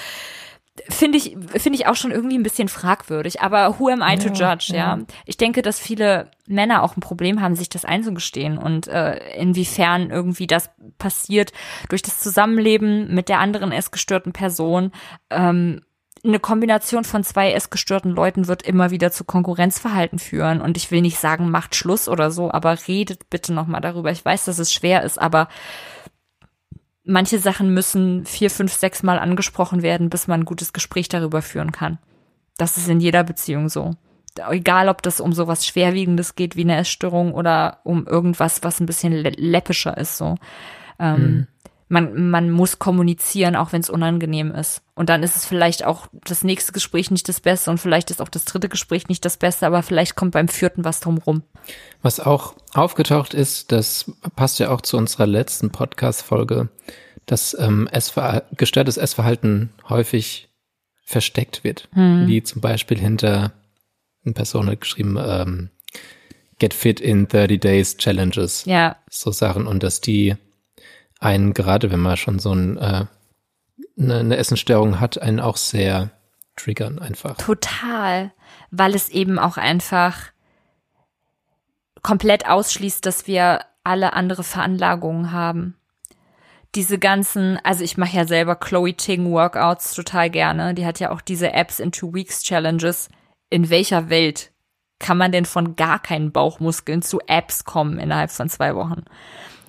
finde ich, finde ich auch schon irgendwie ein bisschen fragwürdig. Aber who am I to judge, ja? Ich denke, dass viele Männer auch ein Problem haben, sich das einzugestehen und äh, inwiefern irgendwie das passiert durch das Zusammenleben mit der anderen essgestörten Person. Ähm, eine Kombination von zwei essgestörten Leuten wird immer wieder zu Konkurrenzverhalten führen. Und ich will nicht sagen, macht Schluss oder so, aber redet bitte nochmal darüber. Ich weiß, dass es schwer ist, aber manche Sachen müssen vier, fünf, sechs Mal angesprochen werden, bis man ein gutes Gespräch darüber führen kann. Das ist in jeder Beziehung so. Egal, ob das um sowas Schwerwiegendes geht wie eine Essstörung oder um irgendwas, was ein bisschen lä- läppischer ist, so. Ähm, man, man muss kommunizieren, auch wenn es unangenehm ist. Und dann ist es vielleicht auch das nächste Gespräch nicht das Beste und vielleicht ist auch das dritte Gespräch nicht das Beste, aber vielleicht kommt beim vierten was drum rum. Was auch aufgetaucht ist, das passt ja auch zu unserer letzten Podcast-Folge, dass ähm, gestörtes Essverhalten häufig versteckt wird. Wie zum Beispiel hinter, eine Person hat geschrieben, ähm, Get Fit in 30 Days Challenges. Ja, So Sachen. Und dass die einen, gerade wenn man schon so ein, äh, eine, eine Essensstörung hat, einen auch sehr triggern einfach. Total, weil es eben auch einfach komplett ausschließt, dass wir alle andere Veranlagungen haben. Diese ganzen, also ich mache ja selber Chloe Ting Workouts total gerne. Die hat ja auch diese Apps in Two Weeks Challenges. In welcher Welt kann man denn von gar keinen Bauchmuskeln zu Apps kommen innerhalb von zwei Wochen?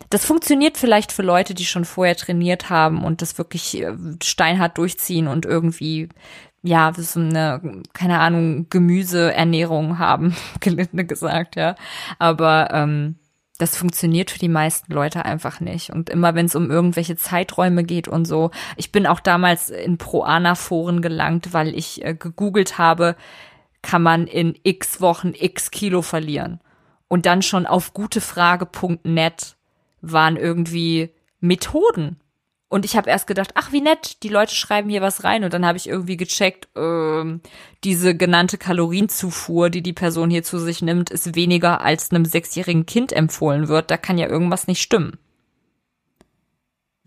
Das funktioniert vielleicht für Leute, die schon vorher trainiert haben und das wirklich äh, steinhart durchziehen und irgendwie, ja, so eine, keine Ahnung, Gemüseernährung haben, gelinde gesagt, ja. Aber ähm, das funktioniert für die meisten Leute einfach nicht. Und immer wenn es um irgendwelche Zeiträume geht und so, ich bin auch damals in Proana-Foren gelangt, weil ich äh, gegoogelt habe, kann man in x Wochen x Kilo verlieren. Und dann schon auf gutefrage.net waren irgendwie Methoden. Und ich habe erst gedacht, ach wie nett, die Leute schreiben hier was rein. Und dann habe ich irgendwie gecheckt, ähm, diese genannte Kalorienzufuhr, die die Person hier zu sich nimmt, ist weniger als einem sechsjährigen Kind empfohlen wird. Da kann ja irgendwas nicht stimmen.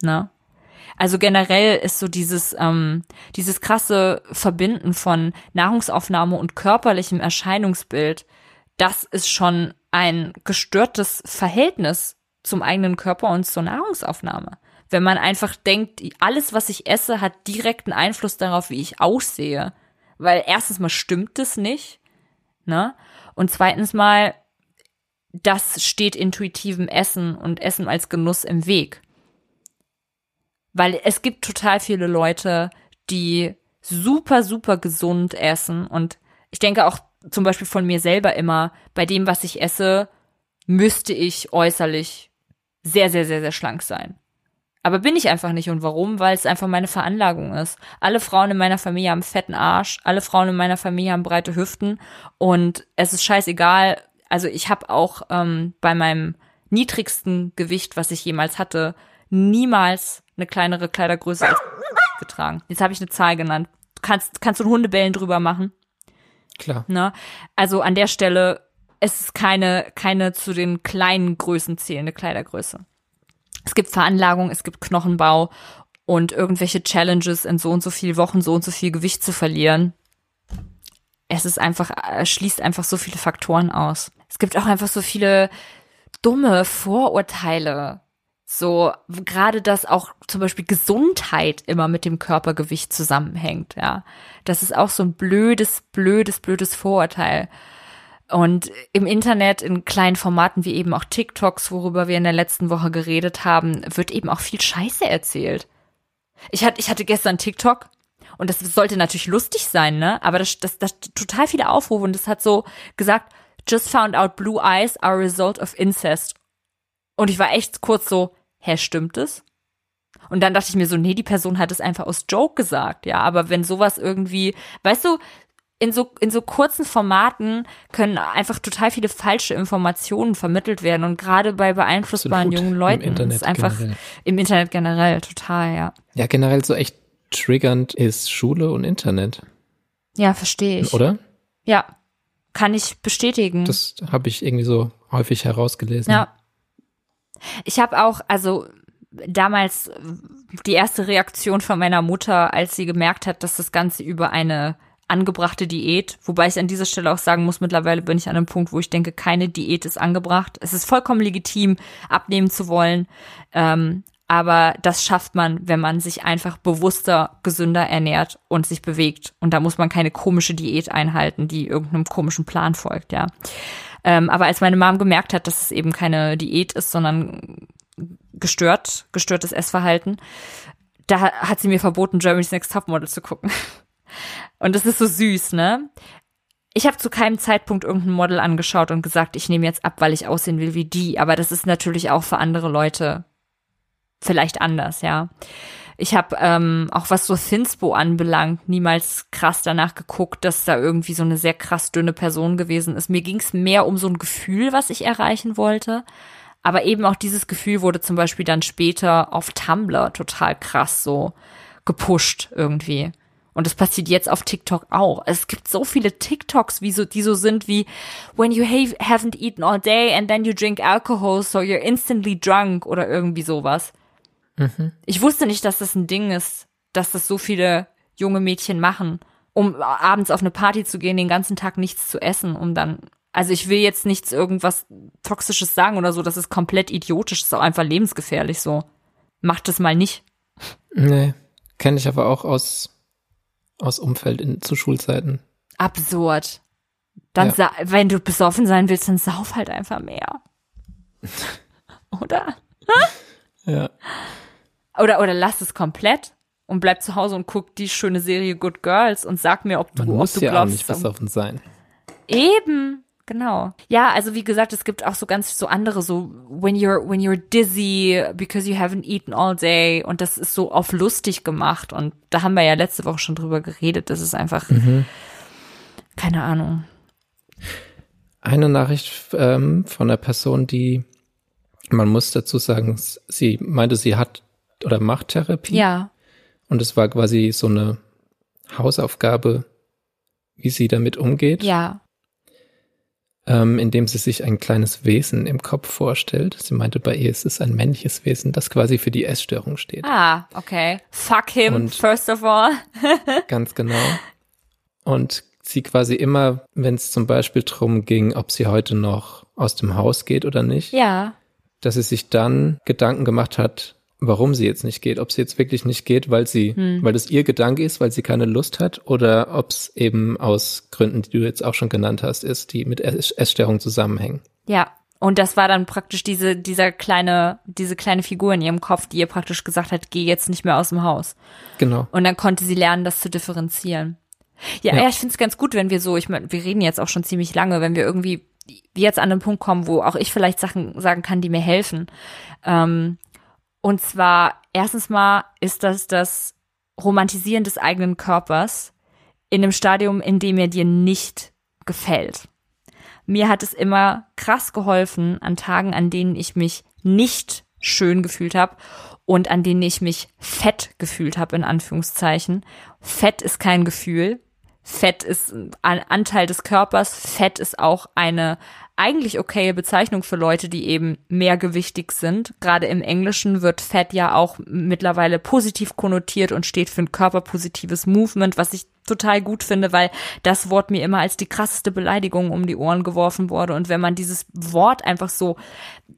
Na? Also generell ist so dieses, ähm, dieses krasse Verbinden von Nahrungsaufnahme und körperlichem Erscheinungsbild, das ist schon ein gestörtes Verhältnis zum eigenen Körper und zur Nahrungsaufnahme. Wenn man einfach denkt, alles, was ich esse, hat direkten Einfluss darauf, wie ich aussehe. Weil erstens mal stimmt es nicht, ne? Und zweitens mal, das steht intuitivem Essen und Essen als Genuss im Weg. Weil es gibt total viele Leute, die super, super gesund essen. Und ich denke auch zum Beispiel von mir selber immer, bei dem, was ich esse, müsste ich äußerlich sehr, sehr, sehr, sehr schlank sein. Aber bin ich einfach nicht. Und warum? Weil es einfach meine Veranlagung ist. Alle Frauen in meiner Familie haben fetten Arsch. Alle Frauen in meiner Familie haben breite Hüften. Und es ist scheißegal. Also ich habe auch ähm, bei meinem niedrigsten Gewicht, was ich jemals hatte, niemals eine kleinere Kleidergröße getragen. Jetzt habe ich eine Zahl genannt. Du kannst, kannst du Hundebellen drüber machen. Klar. Ne? Also an der Stelle es ist keine, keine zu den kleinen Größen zählende Kleidergröße. Es gibt Veranlagung, es gibt Knochenbau und irgendwelche Challenges in so und so viel Wochen so und so viel Gewicht zu verlieren. Es ist einfach, es schließt einfach so viele Faktoren aus. Es gibt auch einfach so viele dumme Vorurteile. So, gerade dass auch zum Beispiel Gesundheit immer mit dem Körpergewicht zusammenhängt, ja. Das ist auch so ein blödes, blödes, blödes Vorurteil. Und im Internet, in kleinen Formaten wie eben auch TikToks, worüber wir in der letzten Woche geredet haben, wird eben auch viel Scheiße erzählt. Ich hatte, ich hatte gestern TikTok und das sollte natürlich lustig sein, ne? Aber das, das, das total viele Aufrufe und das hat so gesagt, just found out blue eyes are a result of incest. Und ich war echt kurz so, hä, stimmt es? Und dann dachte ich mir so, nee, die Person hat es einfach aus Joke gesagt, ja. Aber wenn sowas irgendwie, weißt du, in so, in so kurzen Formaten können einfach total viele falsche Informationen vermittelt werden. Und gerade bei beeinflussbaren Absolut. jungen Leuten Im Internet ist einfach generell. im Internet generell total, ja. Ja, generell so echt triggernd ist Schule und Internet, Ja, verstehe ich. oder? Ja, kann ich bestätigen. Das habe ich irgendwie so häufig herausgelesen. Ja. Ich habe auch, also damals die erste Reaktion von meiner Mutter, als sie gemerkt hat, dass das Ganze über eine angebrachte Diät, wobei ich an dieser Stelle auch sagen muss, mittlerweile bin ich an einem Punkt, wo ich denke, keine Diät ist angebracht. Es ist vollkommen legitim, abnehmen zu wollen, ähm, aber das schafft man, wenn man sich einfach bewusster, gesünder ernährt und sich bewegt. Und da muss man keine komische Diät einhalten, die irgendeinem komischen Plan folgt, ja. Ähm, aber als meine Mom gemerkt hat, dass es eben keine Diät ist, sondern gestört, gestörtes Essverhalten, da hat sie mir verboten, Germany's Next Topmodel zu gucken. Und das ist so süß, ne? Ich habe zu keinem Zeitpunkt irgendein Model angeschaut und gesagt, ich nehme jetzt ab, weil ich aussehen will wie die. Aber das ist natürlich auch für andere Leute vielleicht anders, ja. Ich habe ähm, auch was so Thinspo anbelangt, niemals krass danach geguckt, dass da irgendwie so eine sehr krass dünne Person gewesen ist. Mir ging es mehr um so ein Gefühl, was ich erreichen wollte. Aber eben auch dieses Gefühl wurde zum Beispiel dann später auf Tumblr total krass so gepusht irgendwie. Und das passiert jetzt auf TikTok auch. Es gibt so viele TikToks, wie so, die so sind wie When you have, haven't eaten all day and then you drink alcohol, so you're instantly drunk oder irgendwie sowas. Ich wusste nicht, dass das ein Ding ist, dass das so viele junge Mädchen machen, um abends auf eine Party zu gehen, den ganzen Tag nichts zu essen, um dann. Also ich will jetzt nichts irgendwas Toxisches sagen oder so, das ist komplett idiotisch, das ist auch einfach lebensgefährlich so. Macht es mal nicht. Nee, kenne ich aber auch aus, aus Umfeld in, zu Schulzeiten. Absurd. Dann, Ja. sa- wenn du besoffen sein willst, dann sauf halt einfach mehr. oder? Ja. Oder, oder lass es komplett und bleib zu Hause und guck die schöne Serie Good Girls und sag mir, ob du, Man ob muss du ja auch glaubst. nicht besoffen sein. Eben, genau. Ja, also wie gesagt, es gibt auch so ganz so andere, so when you're when you're dizzy because you haven't eaten all day und das ist so auf lustig gemacht und da haben wir ja letzte Woche schon drüber geredet. Das ist einfach keine Ahnung. Eine Nachricht ähm, von einer Person, die, man muss dazu sagen, sie meinte, sie hat oder macht Therapie. Ja, Und es war quasi so eine Hausaufgabe, wie sie damit umgeht, ja, ähm, indem sie sich ein kleines Wesen im Kopf vorstellt. Sie meinte, bei ihr ist es ein männliches Wesen, das quasi für die Essstörung steht. ah, okay. Fuck him Und- first of all. Ganz genau. Und sie quasi immer, wenn es zum Beispiel drum ging, ob sie heute noch aus dem Haus geht oder nicht, Ja, dass sie sich dann Gedanken gemacht hat, warum sie jetzt nicht geht, ob sie jetzt wirklich nicht geht, weil sie, Hm. weil das ihr Gedanke ist, weil sie keine Lust hat, oder ob es eben aus Gründen, die du jetzt auch schon genannt hast, ist, die mit Ess- Essstörung zusammenhängen. ja. Und das war dann praktisch diese dieser kleine diese kleine Figur in ihrem Kopf, die ihr praktisch gesagt hat, geh jetzt nicht mehr aus dem Haus. Genau. Und dann konnte sie lernen, das zu differenzieren. Ja, Ja. ja. ich finde es ganz gut, wenn wir so, ich meine, wir reden jetzt auch schon ziemlich lange, wenn wir irgendwie jetzt an einen Punkt kommen, wo auch ich vielleicht Sachen sagen kann, die mir helfen. Ähm, und zwar, erstens mal ist das das Romantisieren des eigenen Körpers in einem Stadium, in dem er dir nicht gefällt. Mir hat es immer krass geholfen an Tagen, an denen ich mich nicht schön gefühlt habe und an denen ich mich fett gefühlt habe, in Anführungszeichen. Fett ist kein Gefühl. Fett ist ein Anteil des Körpers. Fett ist auch eine eigentlich okaye Bezeichnung für Leute, die eben mehrgewichtig sind. Gerade im Englischen wird Fett ja auch mittlerweile positiv konnotiert und steht für ein körperpositives Movement, was ich total gut finde, weil das Wort mir immer als die krasseste Beleidigung um die Ohren geworfen wurde. Und wenn man dieses Wort einfach so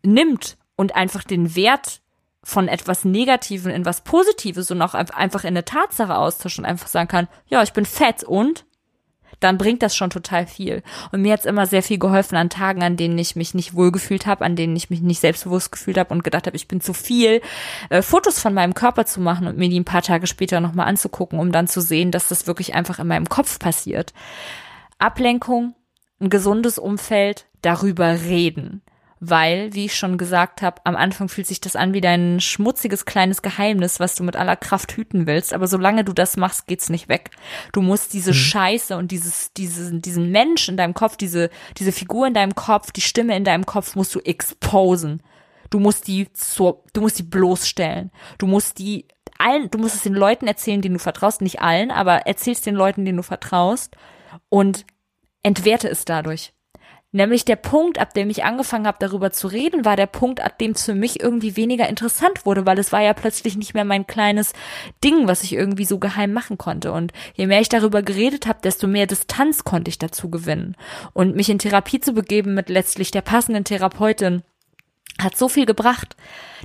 nimmt und einfach den Wert von etwas Negativen in was Positives und auch einfach in eine Tatsache austauscht und einfach sagen kann, ja, ich bin fett und dann bringt das schon total viel. Und mir hat's immer sehr viel geholfen an Tagen, an denen ich mich nicht wohlgefühlt habe, an denen ich mich nicht selbstbewusst gefühlt habe und gedacht habe, ich bin zu viel, äh, Fotos von meinem Körper zu machen und mir die ein paar Tage später nochmal anzugucken, um dann zu sehen, dass das wirklich einfach in meinem Kopf passiert. Ablenkung, ein gesundes Umfeld, darüber reden weil, wie ich schon gesagt habe, am Anfang fühlt sich das an wie dein schmutziges kleines Geheimnis, was du mit aller Kraft hüten willst. Aber solange du das machst, geht's nicht weg. Du musst diese mhm. Scheiße und dieses, diesen, diesen Mensch in deinem Kopf, diese, diese Figur in deinem Kopf, die Stimme in deinem Kopf musst du exposen. Du musst die zur, du musst die bloßstellen. Du musst die allen, du musst es den Leuten erzählen, denen du vertraust, nicht allen, aber erzählst den Leuten, denen du vertraust und entwerte es dadurch. Nämlich der Punkt, ab dem ich angefangen habe, darüber zu reden, war der Punkt, ab dem es für mich irgendwie weniger interessant wurde, weil es war ja plötzlich nicht mehr mein kleines Ding, was ich irgendwie so geheim machen konnte. Und je mehr ich darüber geredet habe, desto mehr Distanz konnte ich dazu gewinnen. Und mich in Therapie zu begeben mit letztlich der passenden Therapeutin, hat so viel gebracht.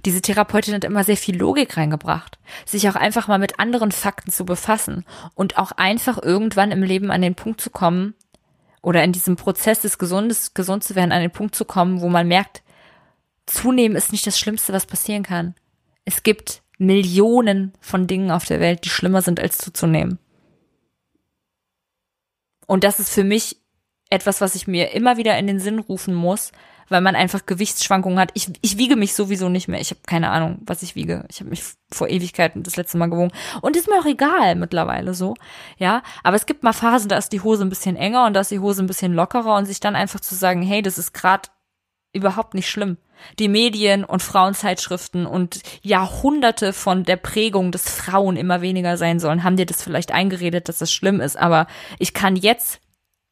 Diese Therapeutin hat immer sehr viel Logik reingebracht, sich auch einfach mal mit anderen Fakten zu befassen und auch einfach irgendwann im Leben an den Punkt zu kommen, oder in diesem Prozess des Gesundes, gesund zu werden, an den Punkt zu kommen, wo man merkt, zunehmen ist nicht das Schlimmste, was passieren kann. Es gibt Millionen von Dingen auf der Welt, die schlimmer sind als zuzunehmen. Und das ist für mich etwas, was ich mir immer wieder in den Sinn rufen muss, weil man einfach Gewichtsschwankungen hat. Ich, ich wiege mich sowieso nicht mehr. Ich habe keine Ahnung, was ich wiege. Ich habe mich vor Ewigkeiten das letzte Mal gewogen. Und ist mir auch egal mittlerweile so. Ja, aber es gibt mal Phasen, da ist die Hose ein bisschen enger und da ist die Hose ein bisschen lockerer und sich dann einfach zu sagen, hey, das ist gerade überhaupt nicht schlimm. Die Medien und Frauenzeitschriften und Jahrhunderte von der Prägung, dass Frauen immer weniger sein sollen, haben dir das vielleicht eingeredet, dass das schlimm ist. Aber ich kann jetzt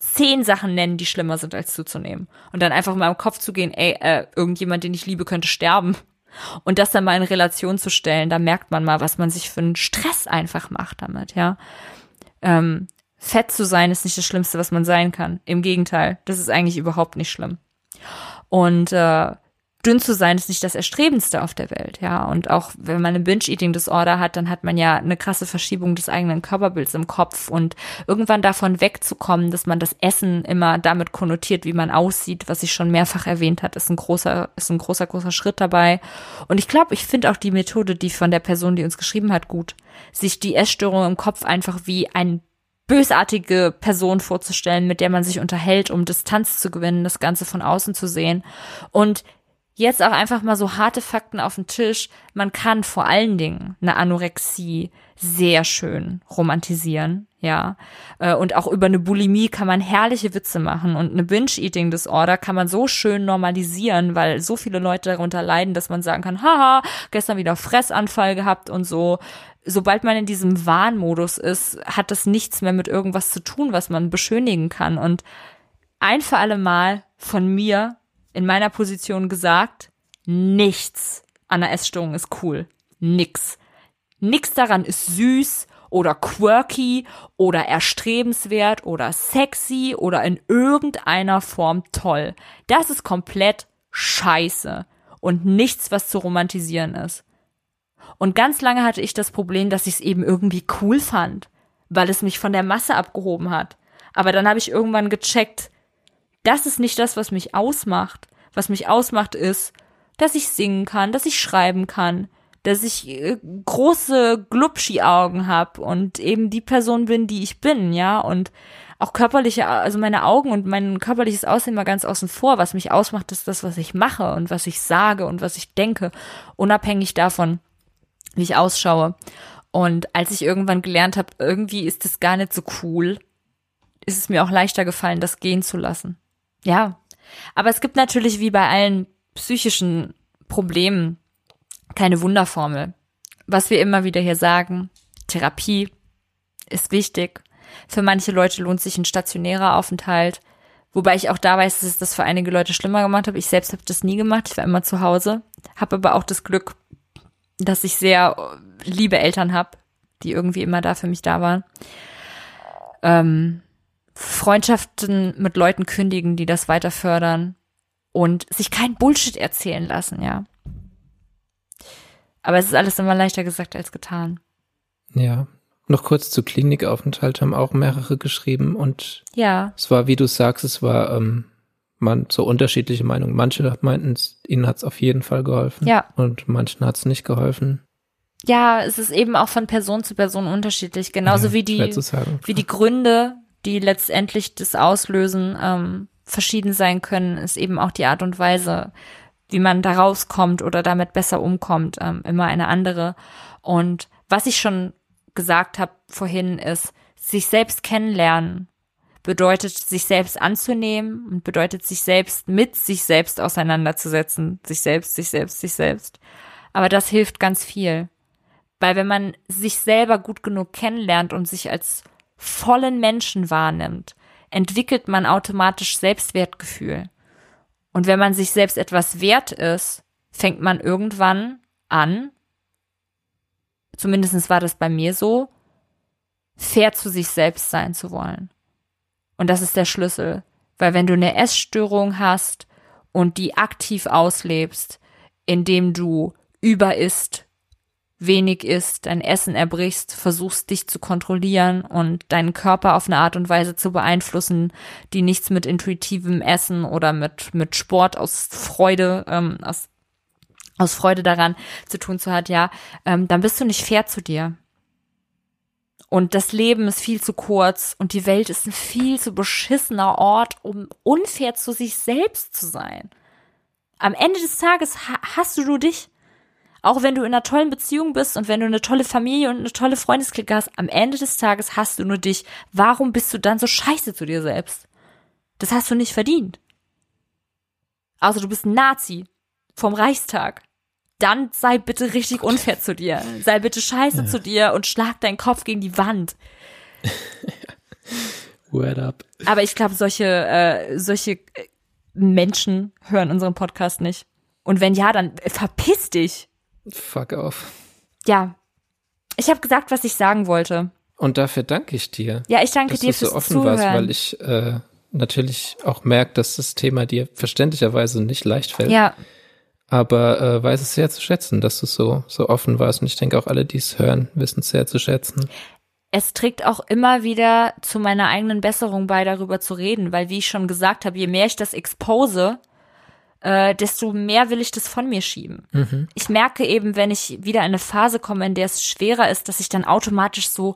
zehn Sachen nennen, die schlimmer sind, als zuzunehmen. Und dann einfach mal im Kopf zu gehen, ey, äh, irgendjemand, den ich liebe, könnte sterben. Und das dann mal in Relation zu stellen, da merkt man mal, was man sich für einen Stress einfach macht damit, ja. Ähm, fett zu sein ist nicht das Schlimmste, was man sein kann. Im Gegenteil, das ist eigentlich überhaupt nicht schlimm. Und äh, dünn zu sein ist nicht das Erstrebendste auf der Welt, ja. Und auch wenn man eine Binge-Eating-Disorder hat, dann hat man ja eine krasse Verschiebung des eigenen Körperbilds im Kopf und irgendwann davon wegzukommen, dass man das Essen immer damit konnotiert, wie man aussieht, was ich schon mehrfach erwähnt hat, ist ein großer, ist ein großer, großer Schritt dabei. Und ich glaube, ich finde auch die Methode, die von der Person, die uns geschrieben hat, gut, sich die Essstörung im Kopf einfach wie ein bösartige Person vorzustellen, mit der man sich unterhält, um Distanz zu gewinnen, das Ganze von außen zu sehen. Und Jetzt auch einfach mal so harte Fakten auf den Tisch. Man kann vor allen Dingen eine Anorexie sehr schön romantisieren, ja. Äh, und auch über eine Bulimie kann man herrliche Witze machen und eine Binge-Eating-Disorder kann man so schön normalisieren, weil so viele Leute darunter leiden, dass man sagen kann, haha, gestern wieder Fressanfall gehabt und so. Sobald man in diesem Warnmodus ist, hat das nichts mehr mit irgendwas zu tun, was man beschönigen kann. Und ein für alle Mal von mir in meiner Position gesagt, nichts an der Essstörung ist cool. Nix. Nix daran ist süß oder quirky oder erstrebenswert oder sexy oder in irgendeiner Form toll. Das ist komplett scheiße und nichts, was zu romantisieren ist. Und ganz lange hatte ich das Problem, dass ich es eben irgendwie cool fand, weil es mich von der Masse abgehoben hat. Aber dann habe ich irgendwann gecheckt, das ist nicht das, was mich ausmacht. Was mich ausmacht ist, dass ich singen kann, dass ich schreiben kann, dass ich äh, große Glubschi-Augen habe und eben die Person bin, die ich bin, ja, und auch körperliche, also meine Augen und mein körperliches Aussehen mal ganz außen vor. Was mich ausmacht, ist das, was ich mache und was ich sage und was ich denke, unabhängig davon, wie ich ausschaue. Und als ich irgendwann gelernt habe, irgendwie ist das gar nicht so cool, ist es mir auch leichter gefallen, das gehen zu lassen. Ja, aber es gibt natürlich wie bei allen psychischen Problemen keine Wunderformel. Was wir immer wieder hier sagen, Therapie ist wichtig. Für manche Leute lohnt sich ein stationärer Aufenthalt. Wobei ich auch da weiß, dass es das für einige Leute schlimmer gemacht habe. Ich selbst habe das nie gemacht. Ich war immer zu Hause. Habe aber auch das Glück, dass ich sehr liebe Eltern habe, die irgendwie immer da für mich da waren. Ähm, Freundschaften mit Leuten kündigen, die das weiter fördern und sich kein Bullshit erzählen lassen, ja. Aber es ist alles immer leichter gesagt als getan. Ja. Noch kurz zu Klinikaufenthalt haben auch mehrere geschrieben und ja. es war, wie du sagst, es war ähm, man so unterschiedliche Meinungen. Manche meinten, ihnen hat es auf jeden Fall geholfen. Ja. Und manchen hat es nicht geholfen. Ja, es ist eben auch von Person zu Person unterschiedlich. Genauso Ja, wie die, wie die Gründe, die letztendlich das auslösen, ähm, verschieden sein können, ist eben auch die Art und Weise, wie man da rauskommt oder damit besser umkommt, ähm, immer eine andere. Und was ich schon gesagt habe vorhin ist, sich selbst kennenlernen bedeutet, sich selbst anzunehmen und bedeutet, sich selbst mit sich selbst auseinanderzusetzen. Sich selbst, sich selbst, sich selbst. Aber das hilft ganz viel. Weil wenn man sich selber gut genug kennenlernt und sich als vollen Menschen wahrnimmt, entwickelt man automatisch Selbstwertgefühl. Und wenn man sich selbst etwas wert ist, fängt man irgendwann an, zumindest war das bei mir so, fair zu sich selbst sein zu wollen. Und das ist der Schlüssel. Weil wenn du eine Essstörung hast und die aktiv auslebst, indem du über isst, wenig isst, dein Essen erbrichst, versuchst dich zu kontrollieren und deinen Körper auf eine Art und Weise zu beeinflussen, die nichts mit intuitivem Essen oder mit, mit Sport aus Freude, ähm, aus, aus Freude daran zu tun zu hat, ja, ähm, dann bist du nicht fair zu dir. Und das Leben ist viel zu kurz und die Welt ist ein viel zu beschissener Ort, um unfair zu sich selbst zu sein. Am Ende des Tages ha hast du nur dich. Auch wenn du in einer tollen Beziehung bist und wenn du eine tolle Familie und eine tolle Freundesklicke hast, am Ende des Tages hast du nur dich. Warum bist du dann so scheiße zu dir selbst? Das hast du nicht verdient. Also du bist ein Nazi vom Reichstag. Dann sei bitte richtig unfair zu dir. Sei bitte scheiße Ja. zu dir und schlag deinen Kopf gegen die Wand. Word up. Aber ich glaube, solche, äh, solche äh, Menschen hören unseren Podcast nicht. Und wenn ja, dann äh, verpiss dich. Fuck off. Ja. Ich habe gesagt, was ich sagen wollte. Und dafür danke ich dir, Ja, ich danke dass dir du fürs so offen Zuhören. warst, weil ich äh, natürlich auch merke, dass das Thema dir verständlicherweise nicht leicht fällt. ja, Aber äh, weiß es sehr zu schätzen, dass du so, so offen warst. Und ich denke auch alle, die es hören, wissen es sehr zu schätzen. es trägt auch immer wieder zu meiner eigenen Besserung bei, darüber zu reden, weil wie ich schon gesagt habe, je mehr ich das expose, äh, desto mehr will ich das von mir schieben. Ich merke eben, wenn ich wieder in eine Phase komme, in der es schwerer ist, dass ich dann automatisch so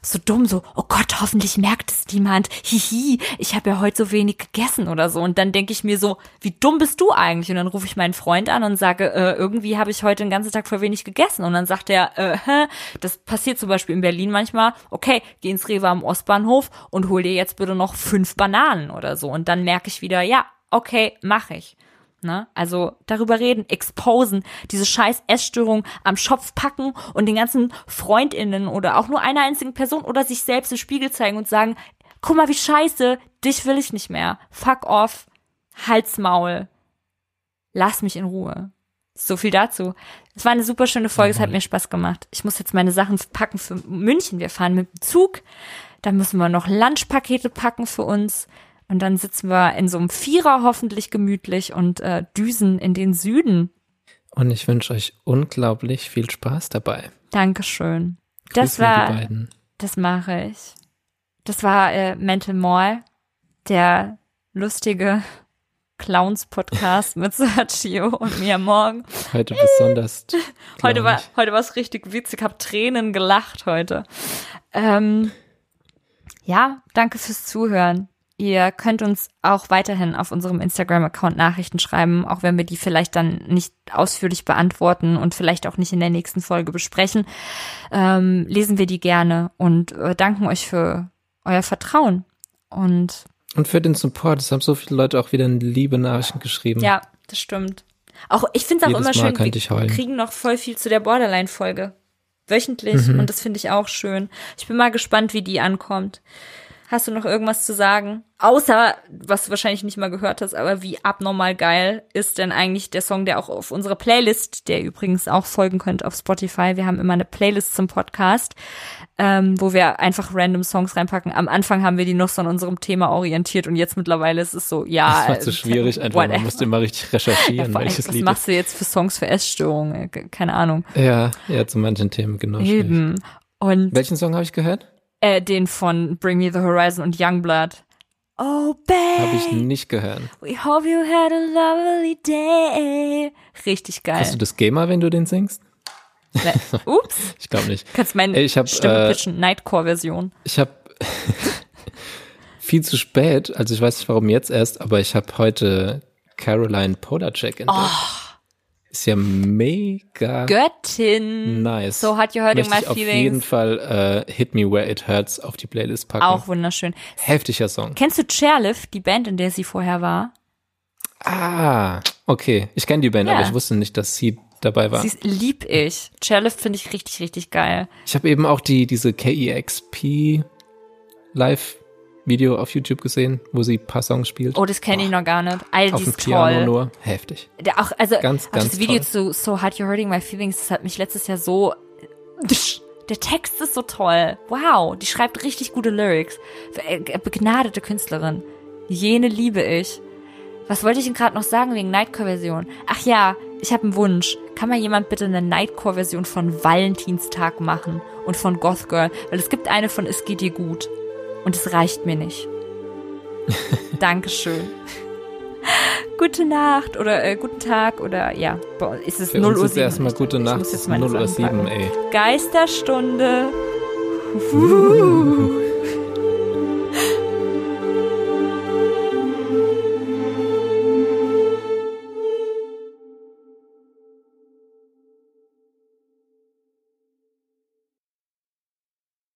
so dumm, so, oh Gott, hoffentlich merkt es niemand. Hihi, ich habe ja heute so wenig gegessen oder so. Und dann denke ich mir so, wie dumm bist du eigentlich? Und dann rufe ich meinen Freund an und sage, äh, irgendwie habe ich heute den ganzen Tag voll wenig gegessen. Und dann sagt er, äh, das passiert zum Beispiel in Berlin manchmal, okay, geh ins Rewe am Ostbahnhof und hol dir jetzt bitte noch fünf Bananen oder so. Und dann merke ich wieder, ja, okay, mache ich. Ne? Also darüber reden, exposen, diese scheiß Essstörung am Schopf packen und den ganzen Freundinnen oder auch nur einer einzigen Person oder sich selbst im Spiegel zeigen und sagen, guck mal, wie scheiße, dich will ich nicht mehr. Fuck off, Halsmaul, lass mich in Ruhe. So viel dazu. Es war eine super schöne Folge, es hat mir Spaß gemacht. Ich muss jetzt meine Sachen packen für München. Wir fahren mit dem Zug. Dann müssen wir noch Lunchpakete packen für uns. Und dann sitzen wir in so einem Vierer hoffentlich gemütlich und äh, düsen in den Süden. Und ich wünsche euch unglaublich viel Spaß dabei. Dankeschön. Das Grüß die war, beiden. das mache ich. Das war äh, Mental Mall, der lustige Clowns-Podcast mit Sergio und mir morgen. Heute besonders. Heute war, heute war es richtig witzig, hab Tränen gelacht heute. Ähm, ja, danke fürs Zuhören. Ihr könnt uns auch weiterhin auf unserem Instagram-Account Nachrichten schreiben, auch wenn wir die vielleicht dann nicht ausführlich beantworten und vielleicht auch nicht in der nächsten Folge besprechen. Ähm, lesen wir die gerne und äh, danken euch für euer Vertrauen. Und Und für den Support. Es haben so viele Leute auch wieder liebe Nachrichten geschrieben. ja, das stimmt. Auch ich finde es auch Jedes immer Mal schön, wir kriegen noch voll viel zu der Borderline-Folge. Wöchentlich. Und das finde ich auch schön. Ich bin mal gespannt, wie die ankommt. Hast du noch irgendwas zu sagen? Außer, was du wahrscheinlich nicht mal gehört hast, aber wie abnormal geil ist denn eigentlich der Song, der auch auf unserer Playlist, der übrigens auch folgen könnt auf Spotify. Wir haben immer eine Playlist zum Podcast, ähm, wo wir einfach random Songs reinpacken. Am Anfang haben wir die noch so an unserem Thema orientiert und jetzt mittlerweile ist es so, ja. Das war zu schwierig, einfach. Man musste immer richtig recherchieren, ja, welches was Lied. machst du jetzt für Songs für Essstörungen? Keine Ahnung. Ja, ja, zu manchen Themen, genau. Eben. Und Welchen Song habe ich gehört? Äh, den von Bring Me the Horizon und Youngblood. Oh, babe. Habe ich nicht gehört. We hope you had a lovely day. Richtig geil. Hast du das Gamer, wenn du den singst? Ne- Ups. Ich glaube nicht. Kannst meine Ich hab, Stimme äh, pitchen. Nightcore-Version. Ich habe viel zu spät, also ich weiß nicht warum jetzt erst, aber ich habe heute Caroline Polacek entdeckt. Oh. Ist ja mega Göttin. nice. So You Hurting Möchte My ich auf Feelings. jeden Fall äh, Hit Me Where It Hurts auf die Playlist packen. Auch wunderschön. Heftiger Song. Kennst du Chairlift, die Band, in der sie vorher war? Ah, okay. Ich kenne die Band, Ja. aber ich wusste nicht, dass sie dabei war. Sie lieb ich. Chairlift finde ich richtig, richtig geil. Ich habe eben auch die diese KEXP Live Video auf YouTube gesehen, wo sie ein paar Songs spielt. Oh, das kenne ich noch gar nicht. All auf dem Piano toll. nur. Heftig. Der auch, also Ganz, auch ganz das Video toll. zu So Hot You're Hurting My Feelings, das hat mich letztes Jahr so. Der Text ist so toll. Wow, die schreibt richtig gute Lyrics. Äh, Begnadete Künstlerin. Jene liebe ich. Was wollte ich denn gerade noch sagen wegen Nightcore-Version? Ach ja, ich habe einen Wunsch. Kann mal jemand bitte eine Nightcore-Version von Valentinstag machen und von Goth Girl? Weil es gibt eine von Es geht dir gut. Und es reicht mir nicht. Dankeschön. Gute Nacht oder äh, guten Tag oder ja, boah, ist es Für 0 uns Uhr ist 7. erstmal gute Ich Nacht. meine 0 Uhr Sachen packen. 7, ey. Geisterstunde. Uhuhu.